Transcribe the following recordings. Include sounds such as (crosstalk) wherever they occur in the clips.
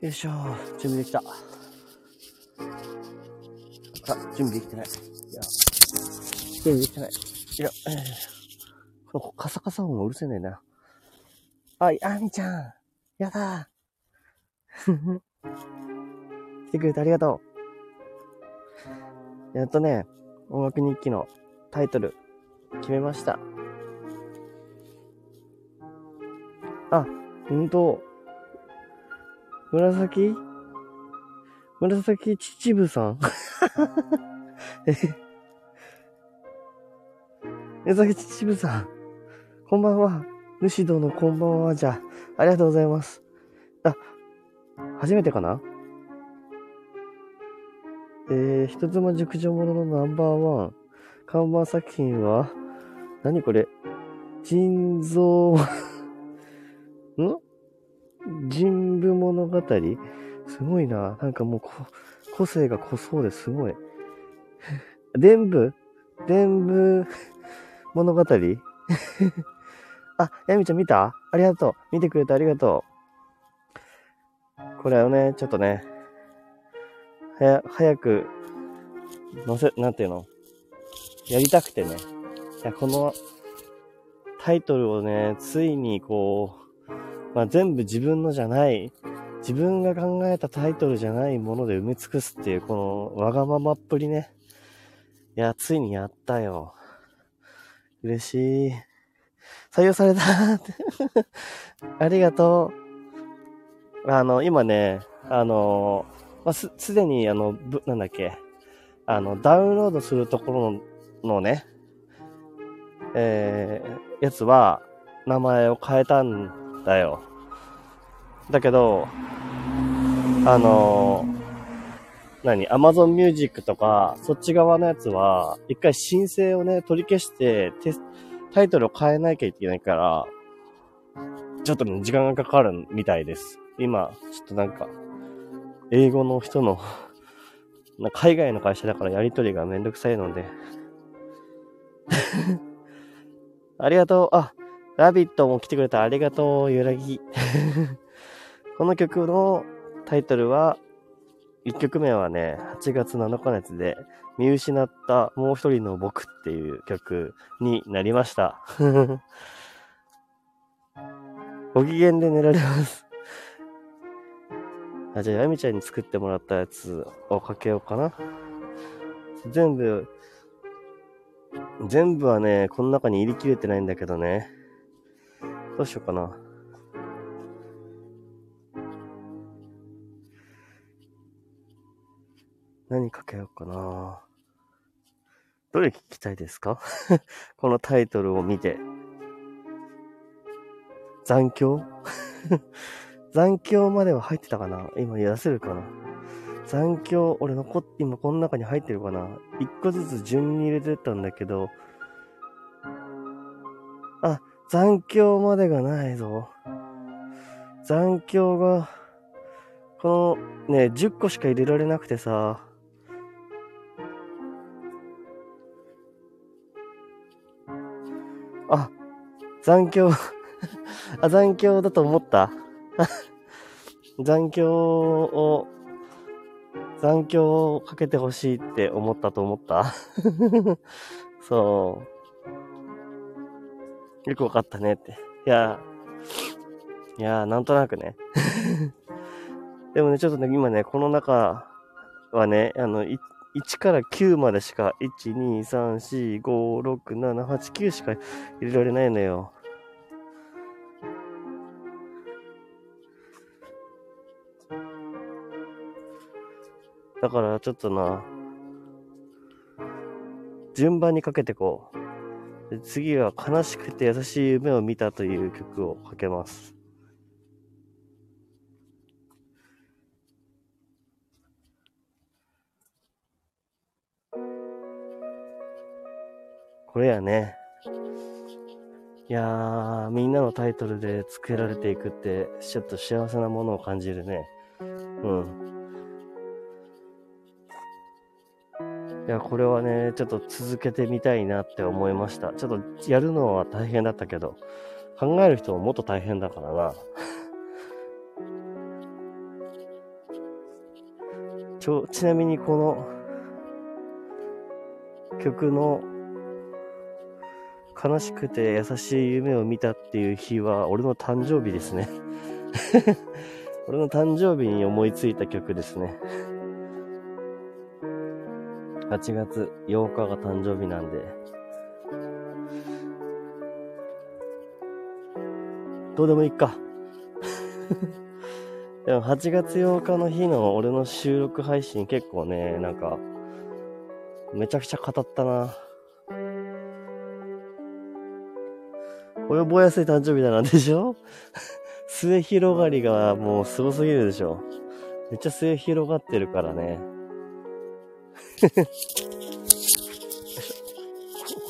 よいしょ。準備できた。あ、準備できてない。いや、準備できてない。いや、えー、このカサカサ音もうるせえねんな。あ、あみちゃん。やだ。(laughs) 来てくれてありがとう。やっとね、音楽日記のタイトル、決めました。あ、うんと、紫？紫秩父さん？え (laughs) 紫秩父さん。こんばんは。主殿こんばんは。じゃあ、ありがとうございます。あ、初めてかな？えー、人妻熟女もののナンバーワン。看板作品は、何これ？人造？(laughs) ん？人部物語？すごいな。なんかもう個性が濃そうですごい。伝部伝部物語？(laughs) あ、やみちゃん見た？ありがとう。見てくれてありがとう。これをね、ちょっとね、はや、早く、載せ、なんていうの？やりたくてね。いや、このタイトルをね、ついにこう、まあ、全部自分のじゃない、自分が考えたタイトルじゃないもので埋め尽くすっていう、このわがままっぷりね。いや、ついにやったよ。嬉しい。採用された (laughs) ありがとう。あの、今ね、あの、まあ、す、すでに、あの、ぶ、なんだっけ、あの、ダウンロードするところののね、えー、やつは、名前を変えたんだよ。だけど、あのー、何 ?Amazon Music とか、そっち側のやつは、一回申請をね、取り消して、タイトルを変えなきゃいけないから、ちょっとね、時間がかかるみたいです。今、ちょっとなんか、英語の人の海外の会社だからやりとりがめんどくさいので (laughs) ありがとう。あ、ラビットも来てくれた。ありがとう、ゆらぎ。この曲のタイトルは、1曲目はね、8月7日のやつで、見失ったもう一人の僕っていう曲になりました。(laughs) ご機嫌で寝られますあ、じゃあ、やみちゃんに作ってもらったやつをかけようかな。全部、全部はね、この中に入りきれてないんだけどね。どうしようかな。何かけようかな。どれ聞きたいですか？(laughs) このタイトルを見て。残響？(laughs) 残響までは入ってたかな？今出せるかな？残響、俺残って、今この中に入ってるかな？一個ずつ順に入れてたんだけど、あ、残響までがないぞ。残響が、このね、10個しか入れられなくてさ、あ、残響 (laughs) あ、残響だと思った？(laughs) 残響を、残響をかけてほしいって思ったと思った？(laughs) そう。よくわかったねって。いや、いや、なんとなくね。でもね、ちょっとね、今ね、この中はね、あの、1から9までしか、1、2、3、4、5、6、7、8、9しか入れられないのよ。だからちょっとな、順番にかけてこう。次は悲しくて優しい夢を見たという曲をかけます。これやね。いやー、みんなのタイトルで付けられていくって、ちょっと幸せなものを感じるね。うん。いや、これはね、ちょっと続けてみたいなって思いました。ちょっとやるのは大変だったけど、考える人ももっと大変だからな。ちょ、ちなみにこの曲の悲しくて優しい夢を見たっていう日は俺の誕生日ですね (laughs) 俺の誕生日に思いついた曲ですね。8月8日が誕生日なんで。どうでもいいか。(laughs) でも8月8日の日の俺の収録配信結構ね、なんか、めちゃくちゃ語ったな。及ぼやすい誕生日だなんでしょ？(laughs) 末広がりがもうすごすぎるでしょ。めっちゃ末広がってるからね。(laughs)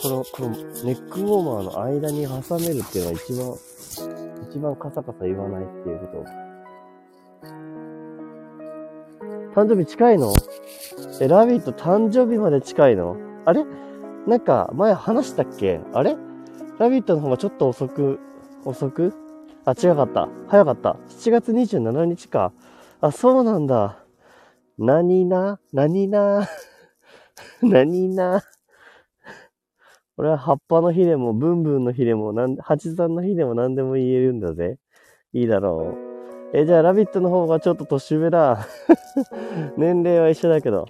この、このネックウォーマーの間に挟めるっていうのが一番、一番カサカサ言わないっていうこと。誕生日近いの？え、ラビット誕生日まで近いの？あれ？なんか前話したっけ？あれ？ラビットの方がちょっと遅く、遅く？あ、違かった。早かった。7月27日か。あ、そうなんだ。何な？何な？(laughs) 何な？俺は葉っぱの日でも、ブンブンの日でも、なん、八三の日でも何でも言えるんだぜ。いいだろう。え、じゃあ、ラビットの方がちょっと年上だ。(laughs) 年齢は一緒だけど。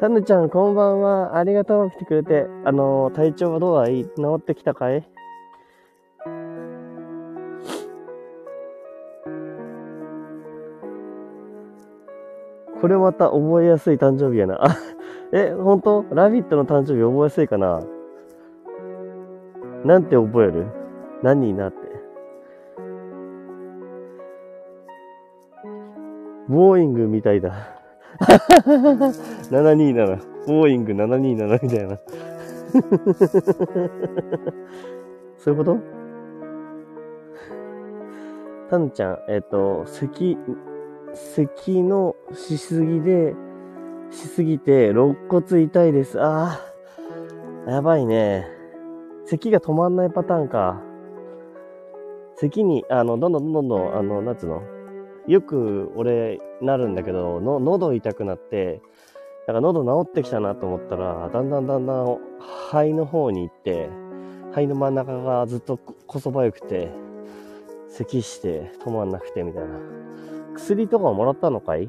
タヌちゃん、こんばんは。ありがとう。来てくれて。あの、体調はどうだい？治ってきたかい？これまた覚えやすい誕生日やな。あ、え、本当？ラビットの誕生日覚えやすいかな？なんて覚える？何になって？ボーイングみたいだ。(laughs) 727。ボーイング727みたいな。(laughs) そういうこと？タンちゃん、えっ、ー、と、咳、咳のしすぎで、しすぎて、肋骨痛いです。ああ、やばいね。咳が止まんないパターンか。咳に、あの、どんどんどんどん、あの、なんつうの？よく俺、なるんだけど、の、喉痛くなって、なんか喉治ってきたなと思ったら、だんだんだんだん肺の方に行って、肺の真ん中がずっとこそばよくて、咳して止まんなくてみたいな。薬とかもらったのかい？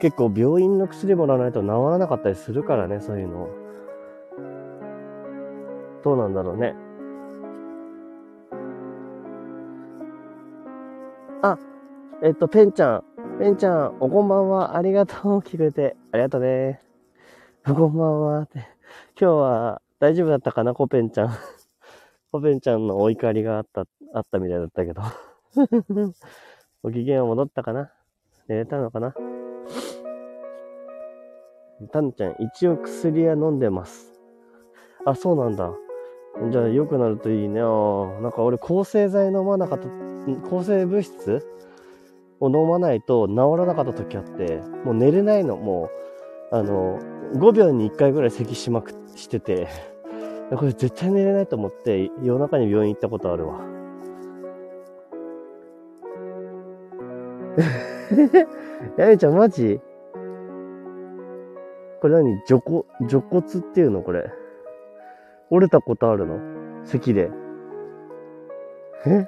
結構病院の薬もらわないと治らなかったりするからね、そういうの。どうなんだろうね。あ、えっと、ペンちゃん。ペンちゃん、おこんばんは。ありがとう。来てくれて。ありがとうね。おこんばんは。って。今日は大丈夫だったかな、コペンちゃん。コペンちゃんのお怒りがあった、あったみたいだったけど。(laughs) ご機嫌は戻ったかな？寝れたのかな？タンちゃん、一応薬は飲んでます。あ、そうなんだ。じゃあ良くなるといいね。なんか俺抗生剤飲まなかった、抗生物質を飲まないと治らなかった時あって、もう寝れないの。もう、あの、5秒に1回ぐらい咳しまくしてて、(laughs) これ絶対寝れないと思って夜中に病院行ったことあるわ。(laughs) やめちゃんマジ？これ何？除骨、除骨っていうの？これ。折れたことあるの？咳で。え？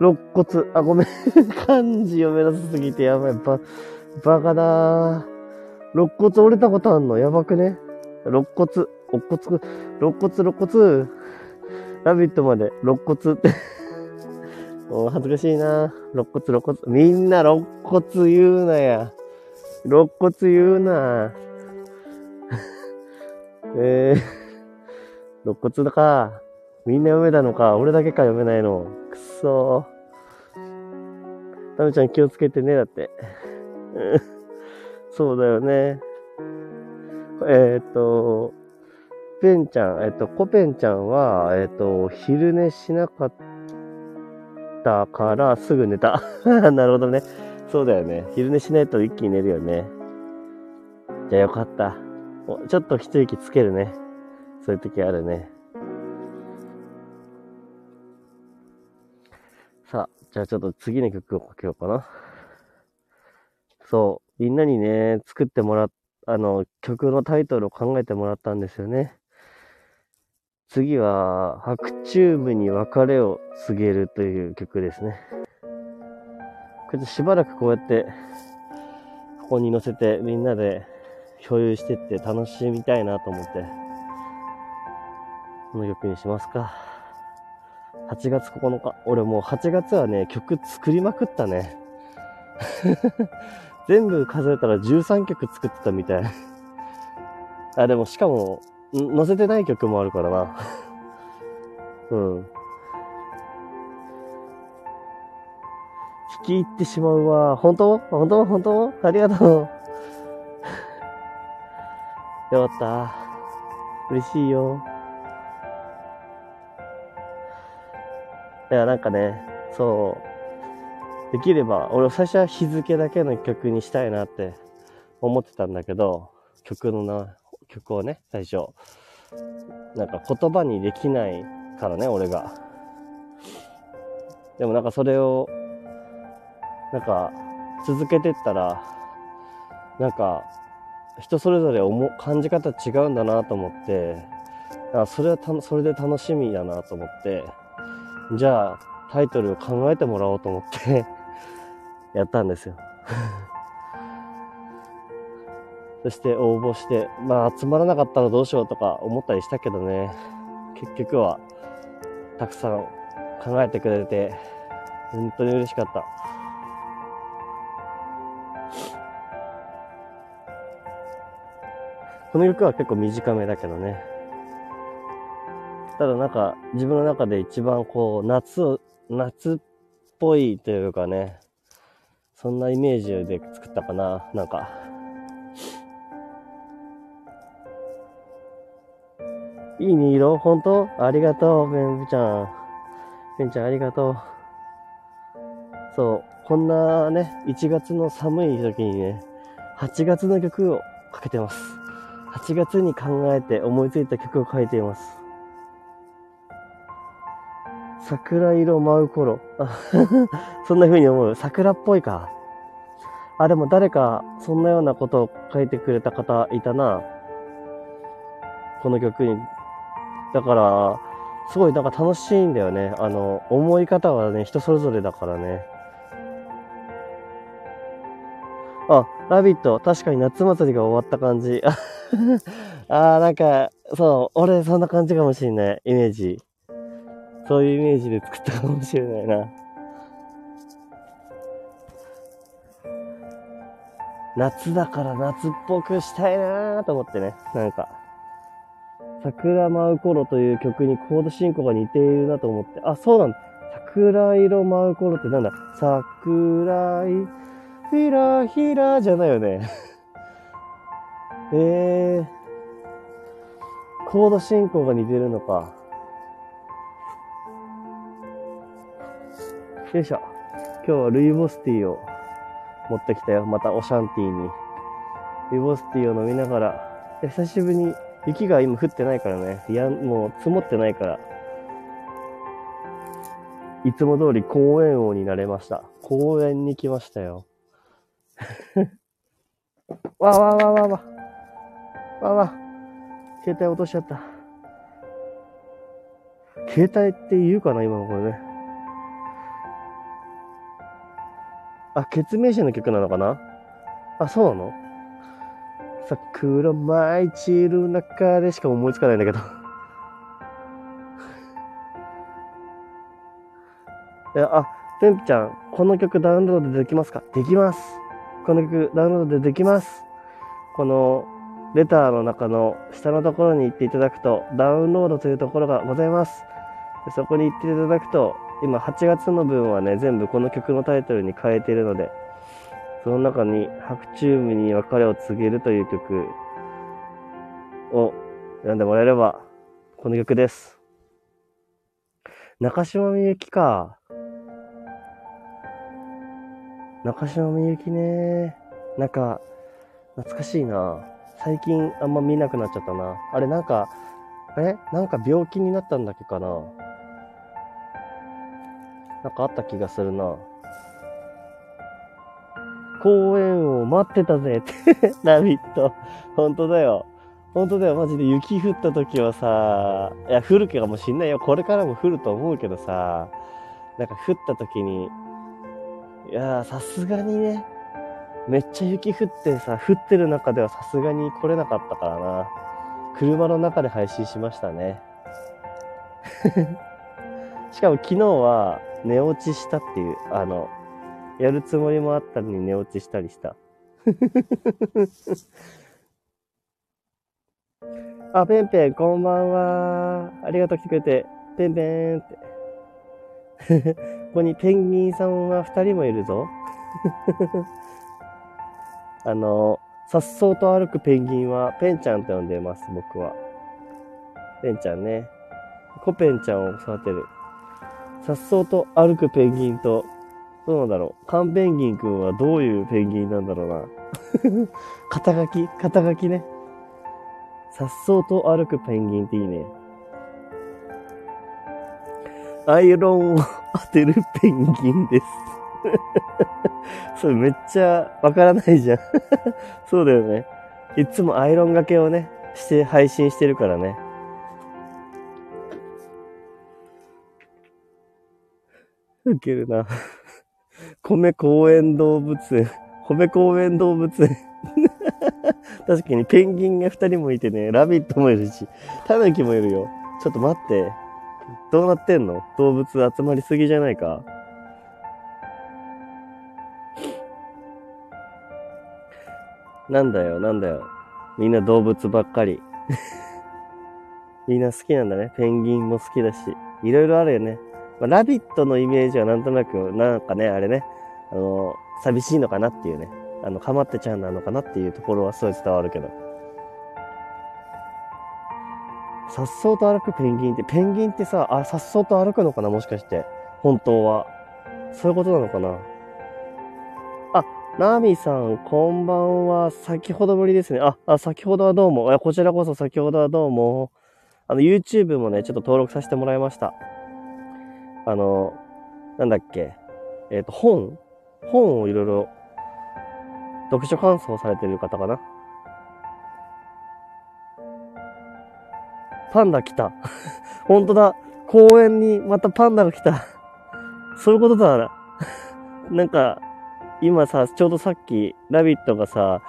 肋骨。あ、ごめん。漢字読めなさすぎてやばい。ば、バカだ。肋骨折れたことあんの？やばくね？肋骨、肋骨、肋骨、肋骨。ラビットまで肋骨って (laughs) もう恥ずかしいな肋骨、肋骨。みんな肋骨言うなや。肋骨言うな (laughs) えー、肋骨だか。みんな読めたのか？俺だけか読めないの。くそー。タムちゃん気をつけてね、だって。(laughs) そうだよね。えっ、と、ペンちゃん、えっ、と、コペンちゃんは、えっ、と、昼寝しなかったからすぐ寝た。(laughs) なるほどね。そうだよね。昼寝しないと一気に寝るよね。じゃあよかった。ちょっと一息つけるね。そういう時あるね。じゃあちょっと次の曲をかけようかな。そう、みんなにね、作ってもらっ、あの、曲のタイトルを考えてもらったんですよね。次は、白チューブに別れを告げるという曲ですね。これしばらくこうやって、ここに乗せてみんなで共有してって楽しみたいなと思って、この曲にしますか。8月9日。俺もう8月はね、曲作りまくったね。(laughs) 全部数えたら13曲作ってたみたい。あ、でもしかも、載せてない曲もあるからな。(laughs) うん。聞き入ってしまうわ。本当？本当？本当？ありがとう。(laughs) よかった。嬉しいよ。いや、なんかね、そう。できれば、俺最初は日付だけの曲にしたいなって思ってたんだけど、曲のな、曲をね、最初。なんか言葉にできないからね、俺が。でもなんかそれを、なんか続けてったら、なんか人それぞれ思感じ方違うんだなと思って、あそれはたそれで楽しみだなと思って、じゃあタイトルを考えてもらおうと思って (laughs) やったんですよ (laughs) そして応募して、まあ集まらなかったらどうしようとか思ったりしたけどね、結局はたくさん考えてくれて、本当に嬉しかった。この曲は結構短めだけどね。ただなんか自分の中で一番こう夏を、夏っぽいというかね、そんなイメージで作ったかな、なんか。いいね色？本当？ありがとう、ベンブちゃん。ベンちゃんありがとう。そう、こんなね、1月の寒い時にね、8月の曲をかけてます。8月に考えて思いついた曲を書いています。桜色舞う頃。(laughs) そんな風に思う。桜っぽいか。あ、でも誰かそんなようなことを書いてくれた方いたな。この曲にだから、すごいなんか楽しいんだよね。あの、思い方はね、人それぞれだからね。あ、ラビット、確かに夏祭りが終わった感じ。(laughs) あー、なんか、そう、俺そんな感じかもしれない、イメージ。そういうイメージで作ったかもしれないな。夏だから夏っぽくしたいなーと思ってね、なんか。桜舞う頃という曲にコード進行が似ているなと思って、あ、そうなんだ。桜色舞う頃ってなんだ桜い、ひらひらじゃないよね。(laughs) えー、コード進行が似てるのか。よいしょ。今日はルイボスティーを持ってきたよ。またオシャンティーに。ルイボスティーを飲みながら、久しぶりに雪が今降ってないからね。いや、もう積もってないから。いつも通り公園王になれました。公園に来ましたよ。(laughs) わわわわわ。わわ。携帯落としちゃった。携帯って言うかな今のこれね。あ、決命詞の曲なのかな？あ、そうなの？桜舞い散る中でしか思いつかないんだけど (laughs) いや、あ、てんぴちゃん、この曲ダウンロードでできますか？できます。この曲ダウンロードでできます。このレターの中の下のところに行っていただくと、ダウンロードというところがございます。そこに行っていただくと、今8月の分はね、全部この曲のタイトルに変えてるので、その中に白チュームに別れを告げるという曲を選んでもらえれば、この曲です。中島みゆきか。中島みゆきね。なんか、懐かしいな。最近あんま見なくなっちゃったな。あれなんか、え？なんか病気になったんだっけかな。なんかあった気がするな。公園を待ってたぜってラビット。本当だよ。本当だよ。マジで雪降った時はさ、いや、降るかもしんないよ。これからも降ると思うけどさ、なんか降った時に、いやー、さすがにね、めっちゃ雪降ってさ、降ってる中ではさすがに来れなかったからな。車の中で配信しましたね。(laughs) しかも昨日は寝落ちしたっていう、あの、やるつもりもあったのに寝落ちしたりした。(laughs) あ、ペンペン、こんばんは。ありがとう来てくれて。ペンペンって。(laughs) ここにペンギンさんは二人もいるぞ。(laughs) あの、さっそうと歩くペンギンはペンちゃんと呼んでます、僕は。ペンちゃんね。コペンちゃんを育てる。さっそうと歩くペンギンと、どうなんだろう。カンペンギンくんはどういうペンギンなんだろうな。(laughs) 肩書き肩書きね。さっそうと歩くペンギンっていいね。アイロンを当てるペンギンです。(laughs) それめっちゃわからないじゃん (laughs) そうだよね。いつもアイロンがけをね、して配信してるからね。ウケるな。米公園動物園。米公園動物園。確かにペンギンが二人もいてね、ラビットもいるし、タヌキもいるよ。ちょっと待って。どうなってんの？動物集まりすぎじゃないかなんだよ、なんだよ。みんな動物ばっかり。(laughs) みんな好きなんだね。ペンギンも好きだし。いろいろあるよね。まあ、ラビットのイメージはなんとなく、なんかね、あれね、あの、寂しいのかなっていうね。あの、かまってちゃんなのかなっていうところはすごい伝わるけど。さっそうと歩くペンギンって、ペンギンってさ、あ、さっそうと歩くのかなもしかして。本当は。そういうことなのかなあ、ナーミさん、こんばんは。先ほどぶりですね。あ、あ先ほどはどうも。いや、こちらこそ先ほどはどうも。あの、YouTube もね、ちょっと登録させてもらいました。あの、なんだっけ？えっ、ー、と、本本をいろいろ、読書感想されてる方かな？パンダ来た。ほんとだ。公園にまたパンダが来た。(laughs) そういうことだ。な (laughs) なんか、今さ、ちょうどさっき、ラビットがさ、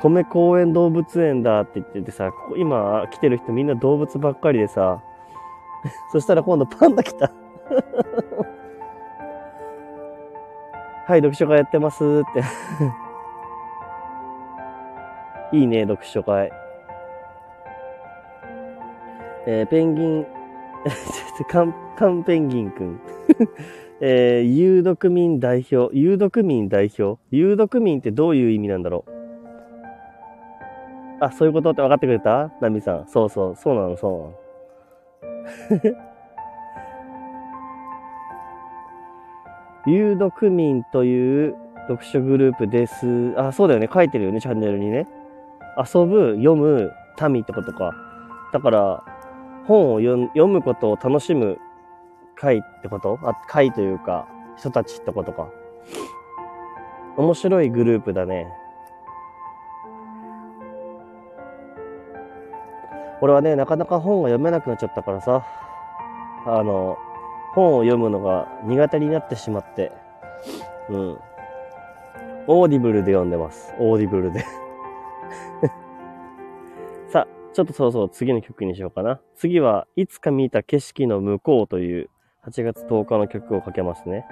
米公園動物園だって言っててさ、今来てる人みんな動物ばっかりでさ、(laughs) そしたら今度パンダ来た。(laughs) はい、読書会やってますって (laughs) いいね、読書会。えー、ペンギン、(laughs) カン、カンペンギンくん。えー、有毒民代表。有毒民代表？有毒民ってどういう意味なんだろう？あ、そういうことって分かってくれた？ナミさん。そうそう、そうなの、そうなの。有毒民という読書グループです。あ、そうだよね。書いてるよね、チャンネルにね。遊ぶ、読む、民ってことか。だから、本を読むことを楽しむ会ってこと？あ、会というか、人たちってことか。面白いグループだね。俺はね、なかなか本が読めなくなっちゃったからさ、あの、本を読むのが苦手になってしまって、うん。オーディブルで読んでます。オーディブルで (laughs) さあ、ちょっとそろそろ次の曲にしようかな。次はいつか見た景色の向こうという8月10日の曲をかけますね。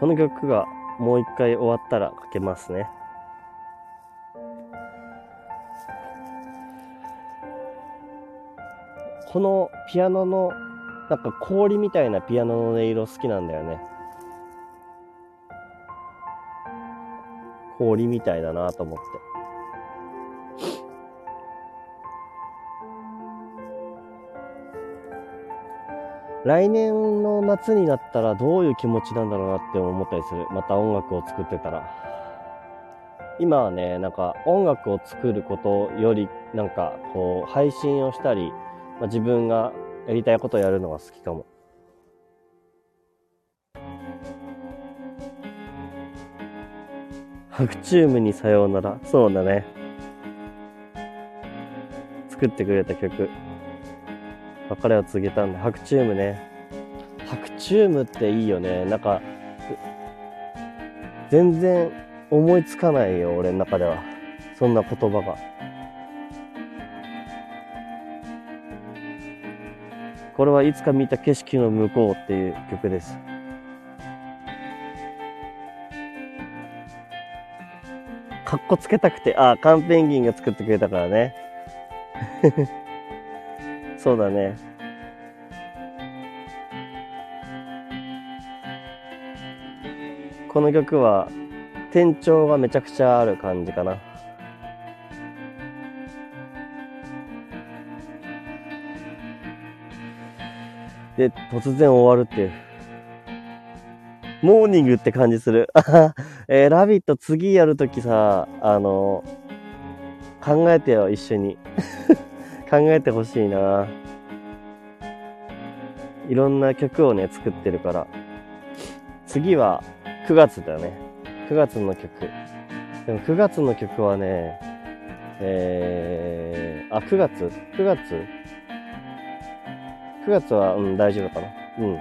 この曲がもう一回終わったらかけますね。このピアノの、なんか氷みたいなピアノの音色好きなんだよね。氷みたいだなと思って。来年の夏になったらどういう気持ちなんだろうなって思ったりする。また音楽を作ってたら。今はね、なんか音楽を作ることより、なんかこう、配信をしたり、まあ、自分がやりたいことをやるのが好きかも。ハクチュームにさようなら。そうだね。作ってくれた曲。別れを告げたんだ。ハクチュームね。ハクチュームっていいよね。なんか、全然思いつかないよ、俺の中では。そんな言葉が。これはいつか見た景色の向こうっていう曲です。かっこつけたくて、あ、カンペンギンが作ってくれたからね。(laughs) そうだね。この曲は、転調がめちゃくちゃある感じかな。で、突然終わるっていう。モーニングって感じする。(laughs) えー、ラビット次やるときさ、あの、考えてよ、一緒に。(laughs) 考えてほしいな。いろんな曲をね、作ってるから。次は9月だよね。9月の曲。でも9月の曲はね、えー、あ、9月 ?9 月？?9 月は、うん、大丈夫かな。うん。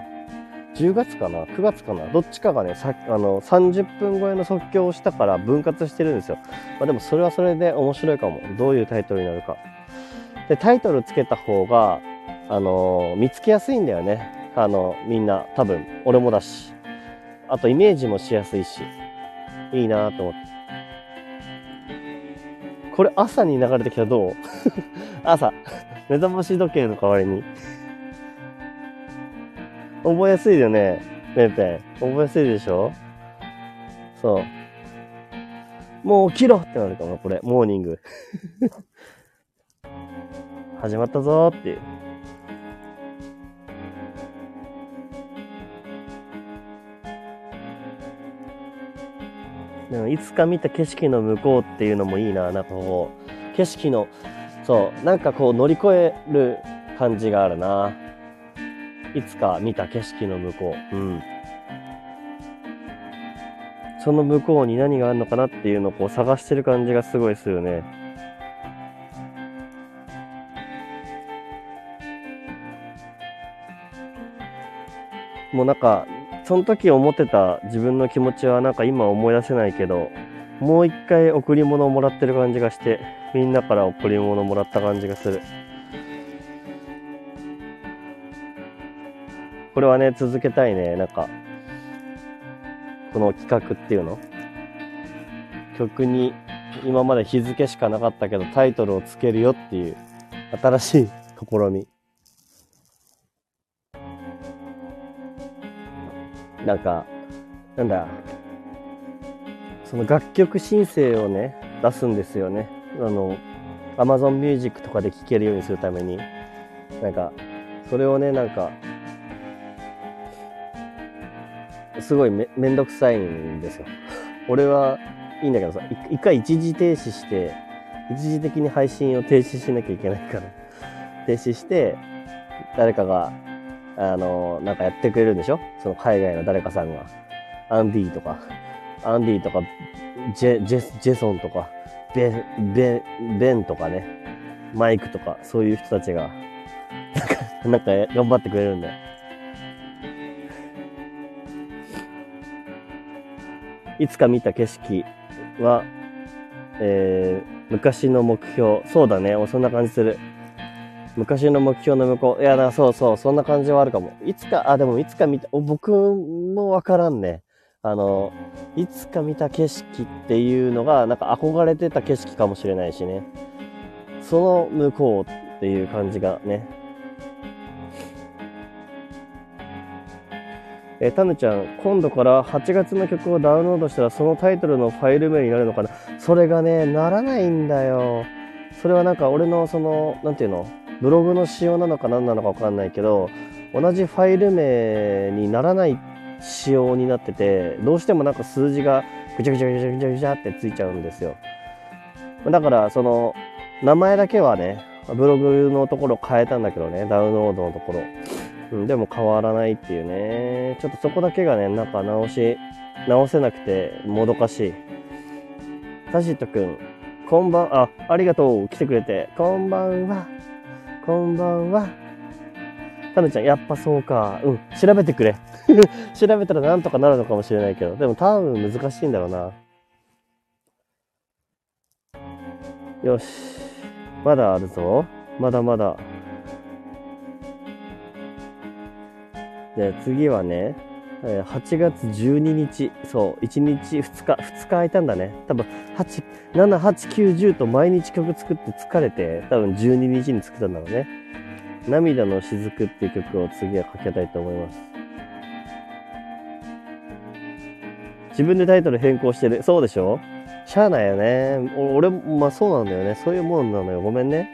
10月かな ?9 月かなどっちかがね、さあの、30分超えの即興をしたから分割してるんですよ。まあでもそれはそれで面白いかも。どういうタイトルになるか。で、タイトルつけた方が、あのー、見つけやすいんだよね。あの、みんな、多分、俺もだし。あと、イメージもしやすいし。いいなと思って。これ朝に流れてきたらどう？(laughs) 朝。(laughs) 目覚まし時計の代わりに覚えやすいよね。ペンペン。覚えやすいでしょ？そう。もう起きろってなるかも、これ。モーニング。(laughs) 始まったぞーっていう。でもいつか見た景色の向こうっていうのもいいな。なんかこう、景色の、そう、なんかこう乗り越える感じがあるな。いつか見た景色の向こう。うん。その向こうに何があるのかなっていうのをこう探してる感じがすごいするよね。もうなんか、その時思ってた自分の気持ちはなんか今思い出せないけど、もう一回贈り物をもらってる感じがして、みんなから贈り物をもらった感じがする。これはね、続けたいね。なんか、この企画っていうの？曲に今まで日付しかなかったけどタイトルをつけるよっていう新しい試み。なんか、なんだ、その楽曲申請をね、出すんですよね。あの、Amazon Music とかで聴けるようにするために。なんか、それをね、なんか、すごいめめんどくさいんですよ。俺はいいんだけどさ、一回一時停止して、一時的に配信を停止しなきゃいけないから、停止して、誰かがあの、なんかやってくれるんでしょ？その海外の誰かさんが。アンディとか、アンディとか、ジェ、ジェ、ジェソンとか、ベ、ベ、ベンとかね、マイクとか、そういう人たちが、なんか、なんか頑張ってくれるんだよ。いつか見た景色は、えー、昔の目標。そうだね。そんな感じする。昔の目標の向こう。いや、だそうそう、そんな感じはあるかも。いつか、あ、でもいつか見た、僕もわからんね。あの、いつか見た景色っていうのが、なんか憧れてた景色かもしれないしね。その向こうっていう感じがね。えー、タヌちゃん、今度から8月の曲をダウンロードしたらそのタイトルのファイル名になるのかな？それがね、ならないんだよ。それはなんか俺のその、なんていうの？ブログの仕様なのか何なのかわかんないけど、同じファイル名にならない仕様になってて、どうしてもなんか数字がぐちゃぐちゃぐちゃぐちゃぐちゃってついちゃうんですよ。だから、その、名前だけはね、ブログのところ変えたんだけどね、ダウンロードのところ。うん、でも変わらないっていうね。ちょっとそこだけがね、なんか直し、直せなくてもどかしい。サシットくん、こんばん、あ、ありがとう。来てくれて。こんばんは。こんばんは。タヌちゃん、やっぱそうか。うん、調べてくれ。(laughs) 調べたらなんとかなるのかもしれないけど、でも多分難しいんだろうな。よし。まだあるぞ。まだまだ。で、次はね、8月12日、そう、1日、2日、2日空いたんだね。多分、8、7、8、9、10と毎日曲作って疲れて、多分12日に作ったんだろうね。涙の雫っていう曲を次はかけたいと思います。自分でタイトル変更してる。そうでしょ？しゃあないよね。俺、まあそうなんだよね。そういうもんなのよ。ごめんね。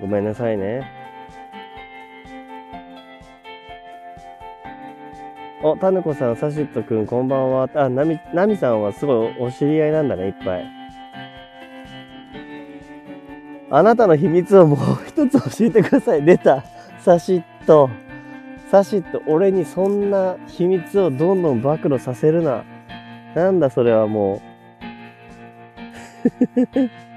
ごめんなさいね。お、タヌコさん、サシットくん、こんばんは。あ、ナミ、ナミさんはすごいお知り合いなんだね、いっぱい。あなたの秘密をもう一つ教えてください。出た。サシット。サシット、俺にそんな秘密をどんどん暴露させるな。なんだそれはもう。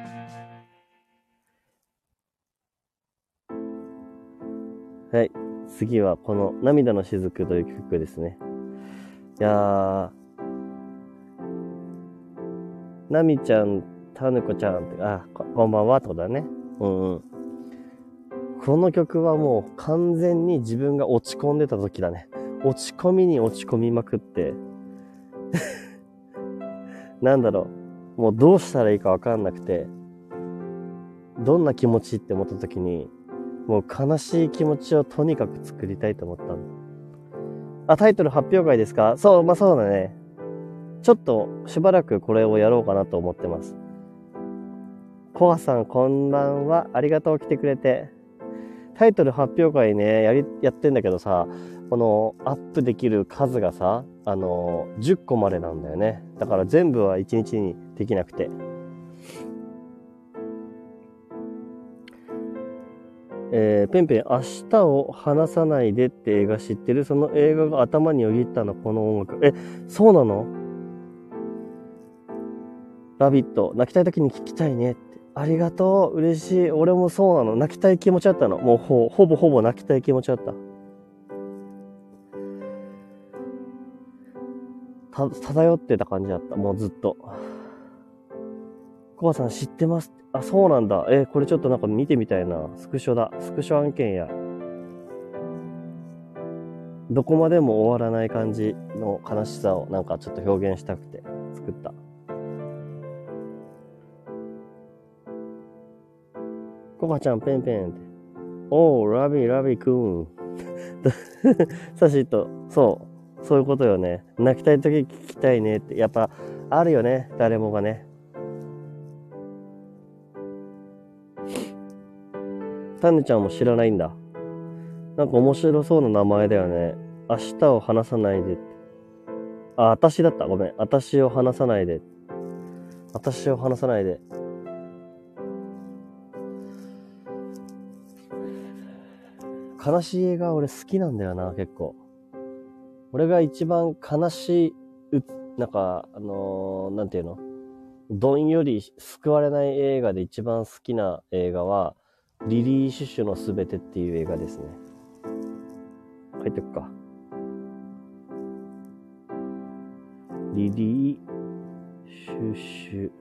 次はこの涙の雫という曲ですね。いやー、ナミちゃんタヌコちゃんって、あ、こんばんはとだね。うんうん。この曲はもう完全に自分が落ち込んでた時だね。落ち込みに落ち込みまくって (laughs) なんだろう。もうどうしたらいいかわかんなくて、どんな気持ちって思った時に、もう悲しい気持ちをとにかく作りたいと思ったの。あ、タイトル発表会ですか？そう、まあそうだね。ちょっとしばらくこれをやろうかなと思ってます。コアさん、こんばんは。ありがとう、来てくれて。タイトル発表会ね、やり、やってんだけどさ、このアップできる数がさ、あの、10個までなんだよね。だから全部は1日にできなくて。えー、ペンペン、明日を離さないでって映画知ってる？その映画が頭によぎったの、この音楽。え、そうなの？ラビット、泣きたい時に聞きたいねって。ありがとう。嬉しい。俺もそうなの。泣きたい気持ちあったの。もうほほぼほぼ泣きたい気持ちあった。た、漂ってた感じだった。もうずっと。コバさん知ってます？あ、そうなんだ。えこれちょっとなんか見てみたいな。スクショだ。スクショ案件や。どこまでも終わらない感じの悲しさをなんかちょっと表現したくて作った。コバちゃん、ペンペンって。おー、ラビー、ラビーくん。(laughs) サシッと、そう、そういうことよね。泣きたい時聞きたいねって。やっぱ、あるよね、誰もがね。タヌちゃんも知らないんだ。なんか面白そうな名前だよね。明日を話さないでって。あ、私だった。ごめん。私を話さないで。私を話さないで。悲しい映画俺好きなんだよな、結構。俺が一番悲しい、なんか、あのー、なんていうの？どんより救われない映画で一番好きな映画は、リリー・シュシュのすべてっていう映画ですね。書いておくか。リリー・シュシュ。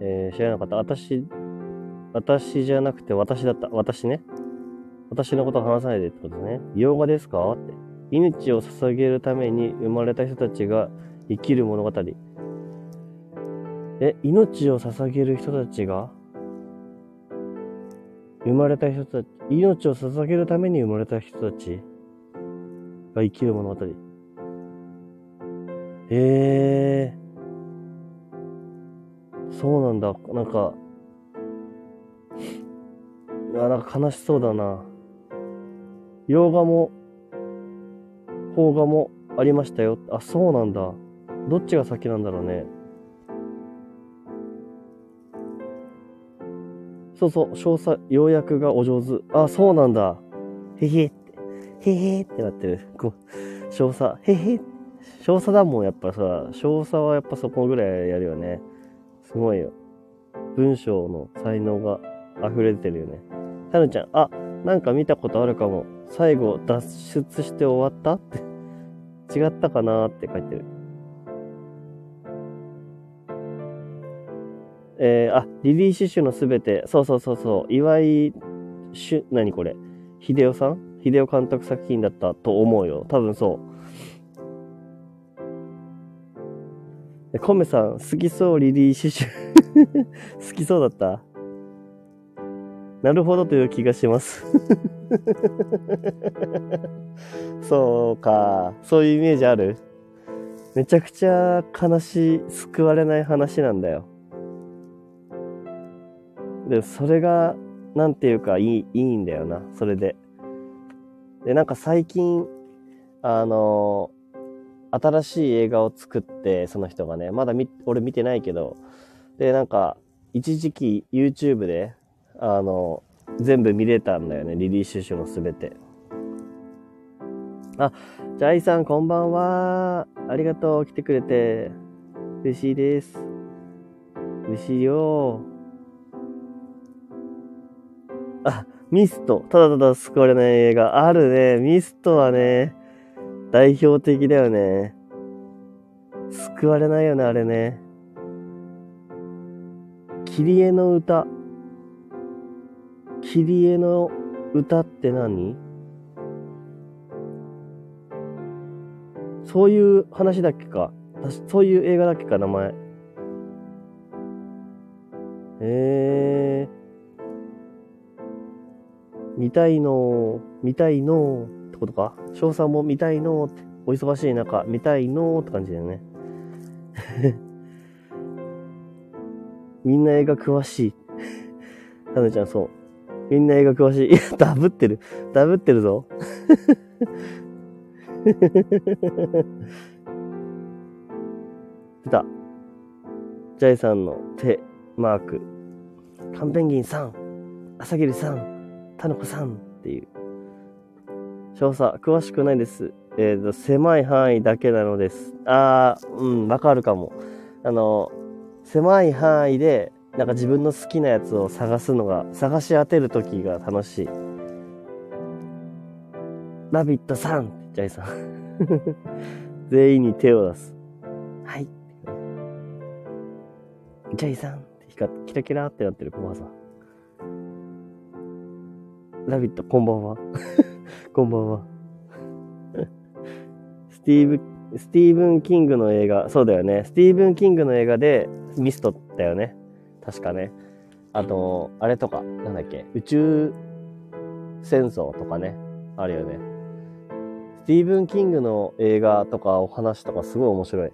えー、知らなかった。私、私じゃなくて私だった。私ね。私のこと話さないでってことね。洋画ですか？って。命を捧げるために生まれた人たちが生きる物語。え、命を捧げる人たちが生まれた人たち、命を捧げるために生まれた人たちが生きる物語。えー。そうなんだ。なんか、あ、なんか悲しそうだな。洋画も、邦画もありましたよ。あ、そうなんだ。どっちが先なんだろうね。そうそう、詳細、要約がお上手。あ、そうなんだ。へへって、へへってなってる。こう、詳細、へへ。詳細だもん、やっぱさ、詳細はやっぱそこぐらいやるよね。すごいよ。文章の才能が溢れてるよね。タヌちゃん、あ、なんか見たことあるかも。最後、脱出して終わったって違ったかなって書いてる。えー、あ、リリー・シュシュのすべて、そうそうそうそう、岩井、しゅ、何これ、秀夫さん？秀夫監督作品だったと思うよ。多分そう。コメさん、好きそう、リリー・シュシュ。好きそうだった？なるほどという気がします (laughs) そうか。そういうイメージある？めちゃくちゃ悲しい、救われない話なんだよ。で、それが、なんていうか、いい、いいんだよな、それで。で、なんか最近、あの新しい映画を作って、その人がね、まだみ、俺見てないけど、で、なんか、一時期 YouTube で、あの、全部見れたんだよね、リリー・シュシュのすべて。あ、ジャイさんこんばんは。ありがとう、来てくれて。嬉しいです。嬉しいよ。あ、ミスト。ただただ救われない映画。あるね。ミストはね、代表的だよね。救われないよね、あれね。キリエの歌。キリエの歌って何？そういう話だっけか。そういう映画だっけか、名前。えー。見たいの見たいのってことか翔さんも見たいのって、お忙しい中、見たいのって感じだよね。(laughs) みんな映画詳しい。タヌちゃん、そう。みんな映画詳しい。いや、ダブってる。ダブってるぞ。(laughs) 出た。ジャイさんの手、マーク。カンペンギンさん、朝霧さん、タヌコさんっていう。詳細、詳しくないです。えっ、ー、と、狭い範囲だけなのです。あー、うん、わかるかも。あの、狭い範囲で、なんか自分の好きなやつを探すのが、探し当てる時が楽しい。ラビットさんジャイさん。(laughs) 全員に手を出す。はい。ジャイさんって光キラキラってなってるコマさん。ラビット、こんばんは。(laughs) こんばんは。スティーブ、スティーブン・キングの映画、そうだよね。スティーブン・キングの映画でミストだよね。確かね。あと、あれとか、なんだっけ、宇宙戦争とかね、あるよね。スティーブン・キングの映画とかお話とかすごい面白い。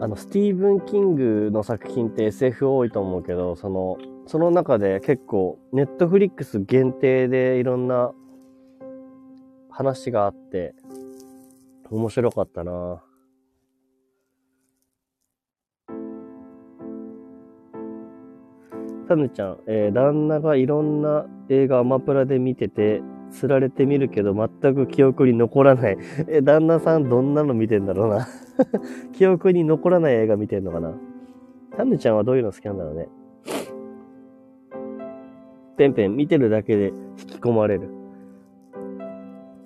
あの、スティーブン・キングの作品って SF 多いと思うけど、その、その中で結構、ネットフリックス限定でいろんな話があって、面白かったなタヌちゃん、えー、旦那がいろんな映画アマプラで見てて、釣られてみるけど全く記憶に残らない。(laughs) え、旦那さんどんなの見てんだろうな (laughs) 記憶に残らない映画見てんのかなタヌちゃんはどういうの好きなんだろうね。ペンペン見てるだけで引き込まれる。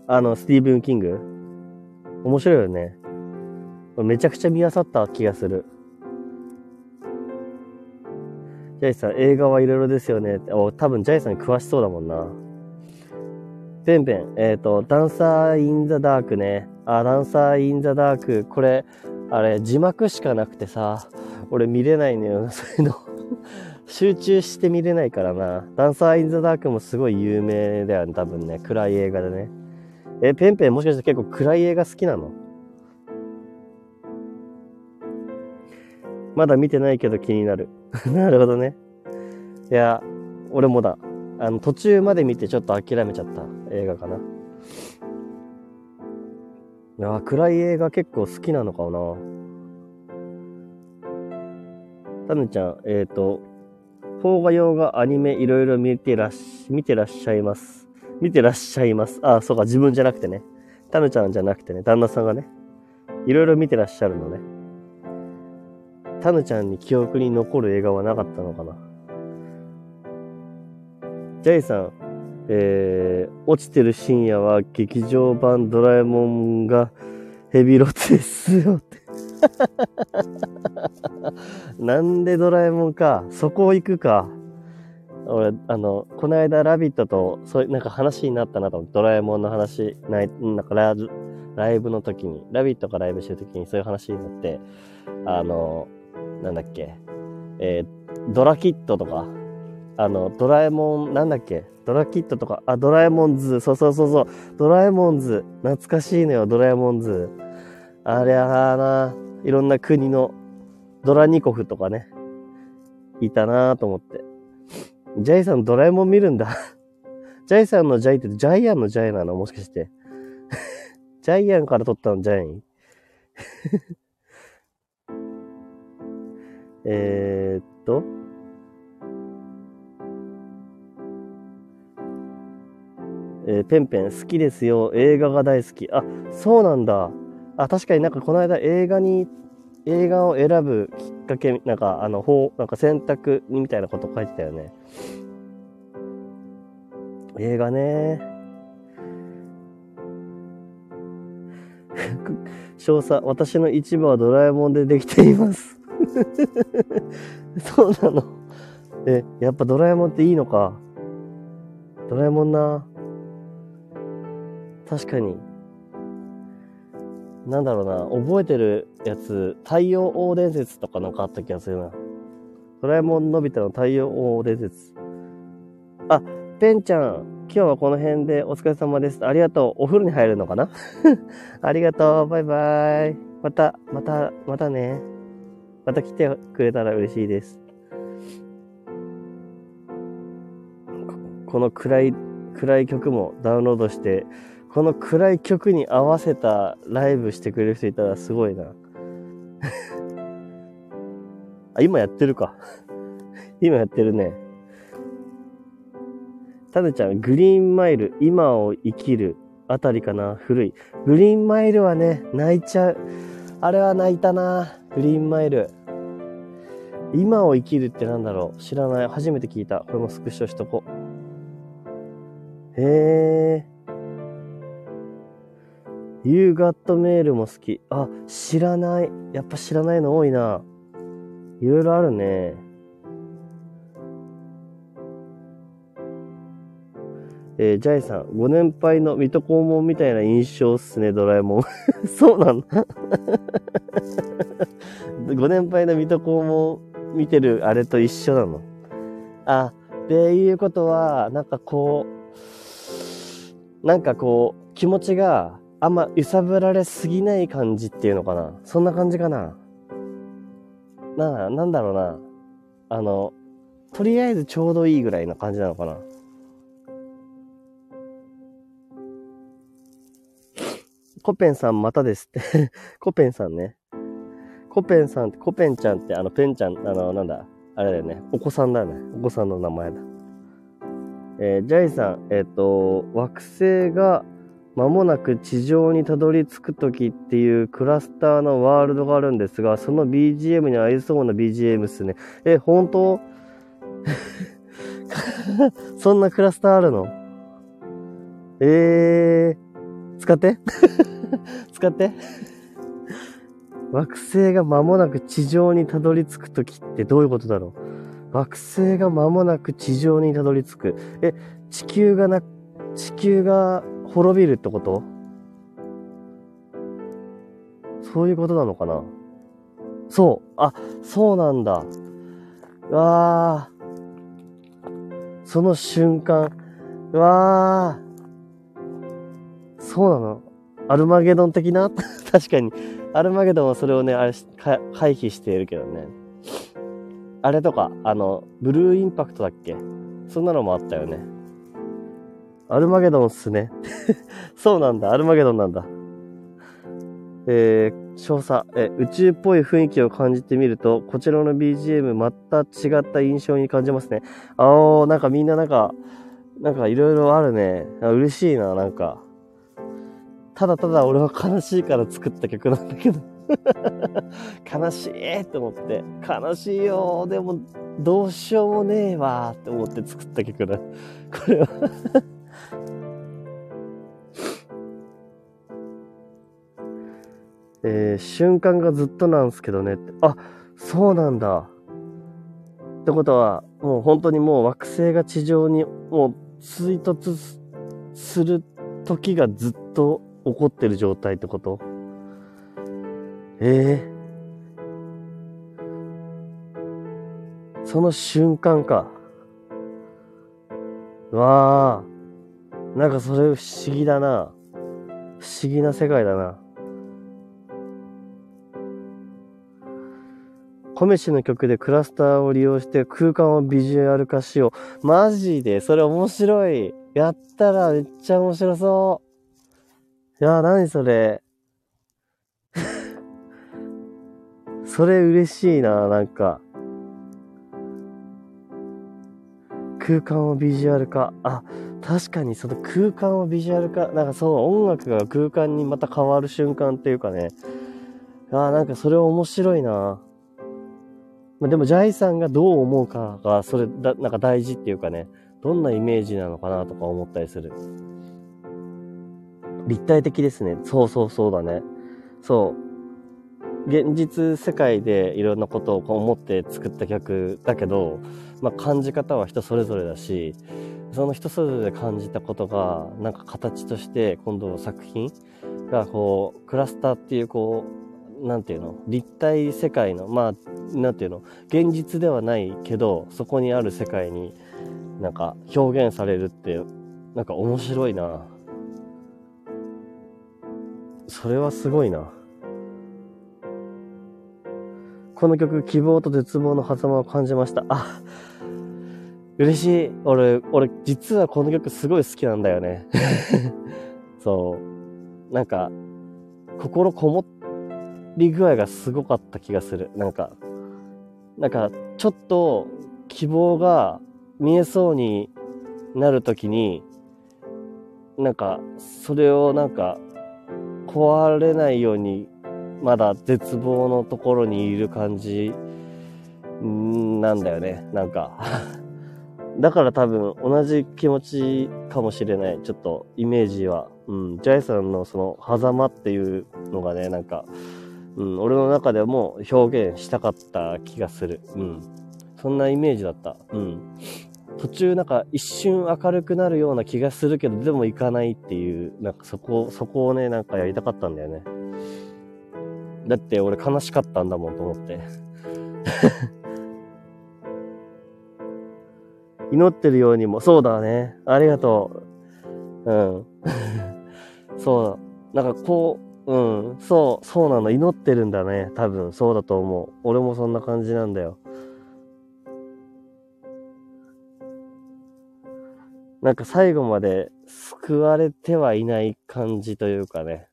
あの、スティーブン・キング面白いよね。めちゃくちゃ見漁った気がする。ジャイさん、映画はいろいろですよね。お、多分ジャイさん詳しそうだもんな。ペンペン、えっ、ー、と、ダンサー・イン・ザ・ダークね。あ、ダンサー・イン・ザ・ダーク。これ、あれ、字幕しかなくてさ、俺見れないのよ。(laughs) そういうの集中して見れないからな。ダンサー・イン・ザ・ダークもすごい有名だよね、多分ね。暗い映画でね。え、ペンペンもしかして結構暗い映画好きなの？まだ見てないけど気になる。(laughs) なるほどね。いや、俺もだ。あの、途中まで見てちょっと諦めちゃった映画かな。あ暗い映画結構好きなのかな。タヌちゃん、えっ、ー、と、邦画洋画アニメいろいろ見てらっし、見てらっしゃいます。見てらっしゃいます。あ、そうか、自分じゃなくてね。タヌちゃんじゃなくてね、旦那さんがね、いろいろ見てらっしゃるのね。タヌちゃんに記憶に残る映画はなかったのかな。ジャイさん、えー、落ちてる深夜は劇場版ドラえもんがヘビロテですよって (laughs) なんでドラえもんか？そこ行くか。俺、あの、この間ラビットと、そういう、なんか話になったなと思って、ドラえもんの話、ない、なんかラライブの時に、ラビットがライブしてる時にそういう話になって、あの、なんだっけ、えー、ドラキットとか、あの、ドラえもん、なんだっけ？ドラキットとか、あ、ドラえもんズ、そうそうそうそう、ドラえもんズ、懐かしいのよ、ドラえもんズ。ありゃーな、いろんな国のドラニコフとかね、いたなと思って。ジャイさんドラえもん見るんだ？(laughs) ジャイさんのジャイってジャイアンのジャイなの？もしかして。(laughs) ジャイアンから取ったのジャイえーっと、えー、ペンペン好きですよ。映画が大好き。あ、そうなんだ。あ、確かになんかこの間映画に、映画を選ぶきっかけ、なんかあの、法、なんか選択にみたいなこと書いてたよね。映画ね。(laughs) 少佐、私の一部はドラえもんでできています。(laughs) そうなの。え、やっぱドラえもんっていいのか。ドラえもんな。確かに。なんだろうな、覚えてるやつ、太陽王伝説とかなんかあった気がするな。ドラえもんのび太の太陽王伝説。あ、ペンちゃん、今日はこの辺でお疲れ様です。ありがとう。お風呂に入るのかな？(laughs) ありがとう。バイバイ。また、また、またね。また来てくれたら嬉しいです。この暗い、暗い曲もダウンロードしてこの暗い曲に合わせたライブしてくれる人いたらすごいな。(laughs) あ、今やってるか。(laughs) 今やってるね。タネちゃん、グリーンマイル、今を生きるあたりかな古い。グリーンマイルはね、泣いちゃう。あれは泣いたな。グリーンマイル。今を生きるってなんだろう？知らない。初めて聞いた。これもスクショしとこ。へえ。ユーガットメールも好き。あ、知らない。やっぱ知らないの多いな。いろいろあるね。えー、ジャイさん、ご年配の水戸黄門みたいな印象っすね、ドラえもん。(laughs) そうなんだ。(laughs) ご年配の水戸黄門見てるあれと一緒なの。あ、っていうことは、なんかこう、なんかこう、気持ちがあんま揺さぶられすぎない感じっていうのかな。そんな感じかな。なあ、なんだろうな。あの、とりあえずちょうどいいぐらいな感じなのかな。コペンさんまたですって (laughs) コペンさんね。コペンさんって、コペンちゃんって、あの、ペンちゃん、あの、なんだ、あれだよね。お子さんだよね。お子さんの名前だ。えー、ジャイさん、えっ、ー、と、惑星が間もなく地上にたどり着く時っていうクラスターのワールドがあるんですが、その BGM に合いそうな BGM っすね。え、本当？(laughs) そんなクラスターあるの？えー、使って (laughs) 使って惑星が間もなく地上にたどり着く時ってどういうことだろう？惑星が間もなく地上にたどり着く。え、地球がな、地球が滅びるってこと？そういうことなのかな？そう。あ、そうなんだ。わー。その瞬間。うわー。そうなのアルマゲドン的な？(laughs) 確かに。アルマゲドンはそれをね、あれ、回避しているけどね。あれとか、あの、ブルーインパクトだっけ？そんなのもあったよね。アルマゲドンっすね。(laughs) そうなんだ、アルマゲドンなんだ。えー、少佐、え、宇宙っぽい雰囲気を感じてみると、こちらの BGM また違った印象に感じますね。あー、なんかみんななんか、なんかいろいろあるね。嬉しいな、なんか。ただただ俺は悲しいから作った曲なんだけど (laughs) 悲しいって思って。悲しいよ。でも、どうしようもねえわって思って作った曲だ。これは (laughs) えー、瞬間がずっとなんすけどねって。あ、そうなんだ。ってことは、もう本当にもう惑星が地上にもう追突する時がずっと起こってる状態ってこと？ええー、その瞬間か。わあ。なんかそれ不思議だな。不思議な世界だな。コメシの曲でクラスターを利用して空間をビジュアル化しよう。マジで？それ面白い。やったらめっちゃ面白そう。やー、なにそれ。(laughs) それ嬉しいな、なんか。空間をビジュアル化。あ、確かにその空間をビジュアル化。なんかその音楽が空間にまた変わる瞬間っていうかね。あなんかそれ面白いな。まあ、でも、ジャイさんがどう思うかが、それだ、なんか大事っていうかね、どんなイメージなのかなとか思ったりする。立体的ですね。そうそうそうだね。そう。現実世界でいろんなことを思って作った曲だけど、まあ、感じ方は人それぞれだし、その人それぞれ感じたことが、なんか形として今度作品がこう、クラスターっていうこう、なんていうの？立体世界のまあなんていうの？現実ではないけどそこにある世界になんか表現されるってなんか面白いなそれはすごいな。この曲希望と絶望の狭間を感じました。あ嬉しい。俺俺実はこの曲すごい好きなんだよね。(laughs) そう。なんか心こもり具合がすごかった気がする。なんか、なんか、ちょっと希望が見えそうになるときに、なんか、それをなんか、壊れないように、まだ絶望のところにいる感じ、なんだよね。なんか (laughs) だから多分同じ気持ちかもしれない。ちょっとイメージは。うん。ジャイさんのその狭間っていうのがね、なんか、うん、俺の中でも表現したかった気がする。うん。そんなイメージだった。うん。途中なんか一瞬明るくなるような気がするけど、でも行かないっていう、なんかそこ、そこをね、なんかやりたかったんだよね。だって俺悲しかったんだもんと思って。(laughs) 祈ってるようにも、そうだね。ありがとう。うん。(laughs) そうだ。なんかこう、うん、そう、そうなの。祈ってるんだね。多分、そうだと思う。俺もそんな感じなんだよ。なんか最後まで救われてはいない感じというかね。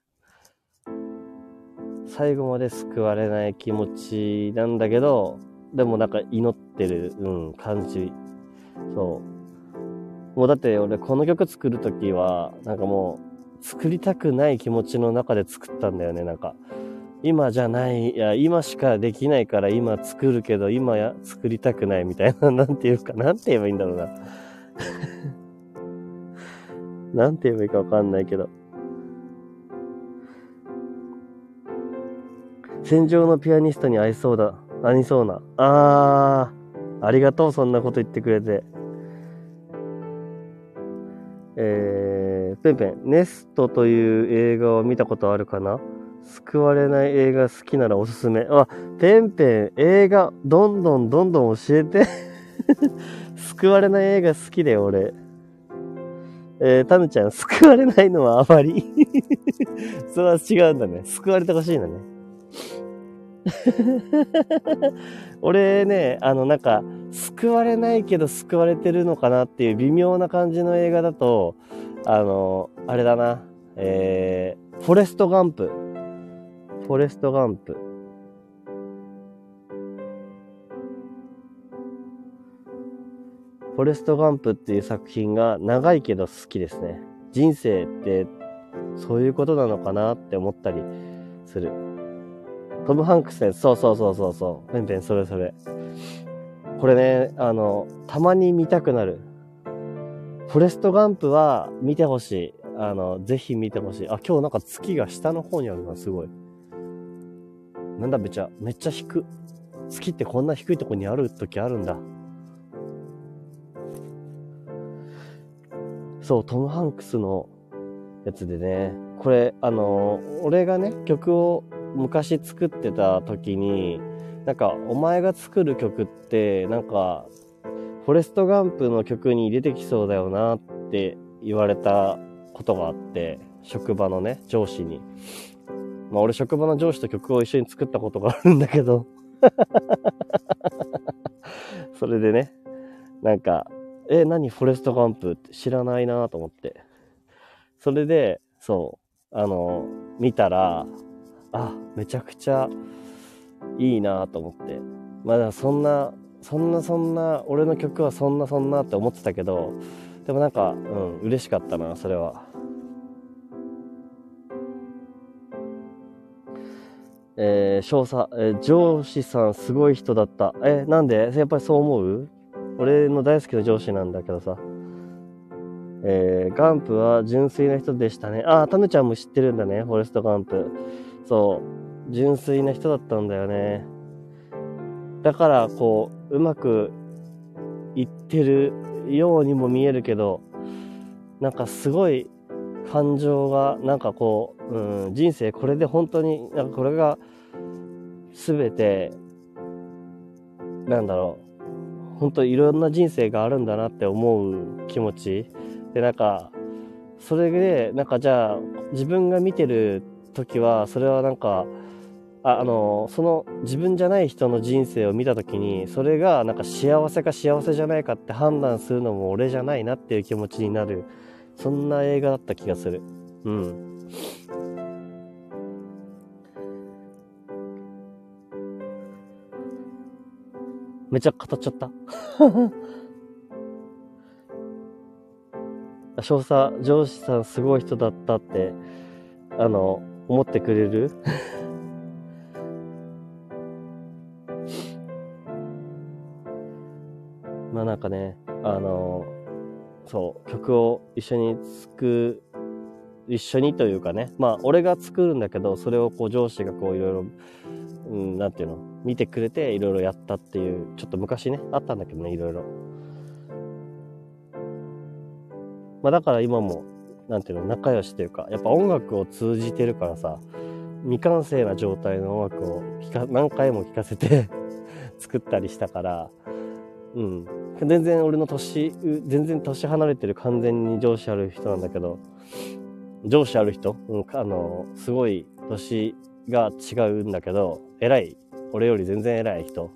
最後まで救われない気持ちなんだけど、でもなんか祈ってる、うん、感じ。そう。もうだって俺この曲作るときは、なんかもう、作りたくない気持ちの中で作ったんだよね、なんか。今じゃない、いや、今しかできないから今作るけど、今や作りたくないみたいな、なんていうか、なんて言えばいいんだろうな。なんて言えばいいかわかんないけど。戦場のピアニストに合いそうだ。ありそうな。あー、ありがとう、そんなこと言ってくれて。えー、ペンペン、ネストという映画を見たことあるかな？救われない映画好きならおすすめ。あ、ペンペン、映画、どんどんどんどん教えて。(laughs) 救われない映画好きだよ、俺。えー、タヌちゃん、救われないのはあまり (laughs) それは違うんだね。救われてほしいんだね。(laughs) 俺ね、あの、なんか、救われないけど救われてるのかなっていう微妙な感じの映画だと、あの、あれだな、えー、フォレストガンプ。フォレストガンプ。フォレストガンプっていう作品が長いけど好きですね。人生ってそういうことなのかなって思ったりする。トム・ハンクスね、そうそうそうそうそう。ペンペンそれそれ。これね、あの、たまに見たくなる。フォレストガンプは見てほしい。あの、ぜひ見てほしい。あ、今日なんか月が下の方にあるな、すごい。なんだめちゃ、めっちゃ低。月ってこんな低いとこにある時あるんだ。そう、トム・ハンクスのやつでね、これ、あの、俺がね、曲を昔作ってた時に、なんか、お前が作る曲って、なんか、フォレスト・ガンプの曲に出てきそうだよなって言われたことがあって、職場のね、上司に。まあ俺職場の上司と曲を一緒に作ったことがあるんだけど (laughs) それでね、なんか、え、何？フォレストガンプって知らないなと思って。それで、そう、あの、見たら、あ、めちゃくちゃいいなと思って。まだそんな、そんなそんな、俺の曲はそんなそんなって思ってたけど、でもなんか、うん、嬉しかったな、それは。えー、少佐、えー、上司さんすごい人だった。え、なんで？やっぱりそう思う？俺の大好きな上司なんだけどさ。えー、ガンプは純粋な人でしたね。ああ、タヌちゃんも知ってるんだね、フォレストガンプ。そう、純粋な人だったんだよね。だから、こう、うまくいってるようにも見えるけど、なんかすごい感情が、なんかこう、うん、人生これで本当に、なんかこれが全て、なんだろう、本当いろんな人生があるんだなって思う気持ち。で、なんか、それで、なんかじゃあ、自分が見てる時は、それはなんか、ああの、その自分じゃない人の人生を見た時に、それがなんか幸せか幸せじゃないかって判断するのも俺じゃないなっていう気持ちになる。そんな映画だった気がする。うん。めちゃ語っちゃった。(laughs) 少佐、上司さんすごい人だったって、あの、思ってくれる？(laughs) まあなんかね、あの、そう、曲を一緒に作、一緒にというかね、まあ、俺が作るんだけど、それをこう上司がこういろいろ、うん、なんていうの、見てくれていろいろやったっていう、ちょっと昔ね、あったんだけどね、いろいろ。まあだから今も、なんていうの、仲良しというか、やっぱ音楽を通じてるからさ、未完成な状態の音楽を何回も聴かせて (laughs) 作ったりしたから、うん。全然俺の年、全然年離れてる完全に上司ある人なんだけど、上司ある人、うん、あの、すごい年が違うんだけど、偉い、俺より全然偉い人、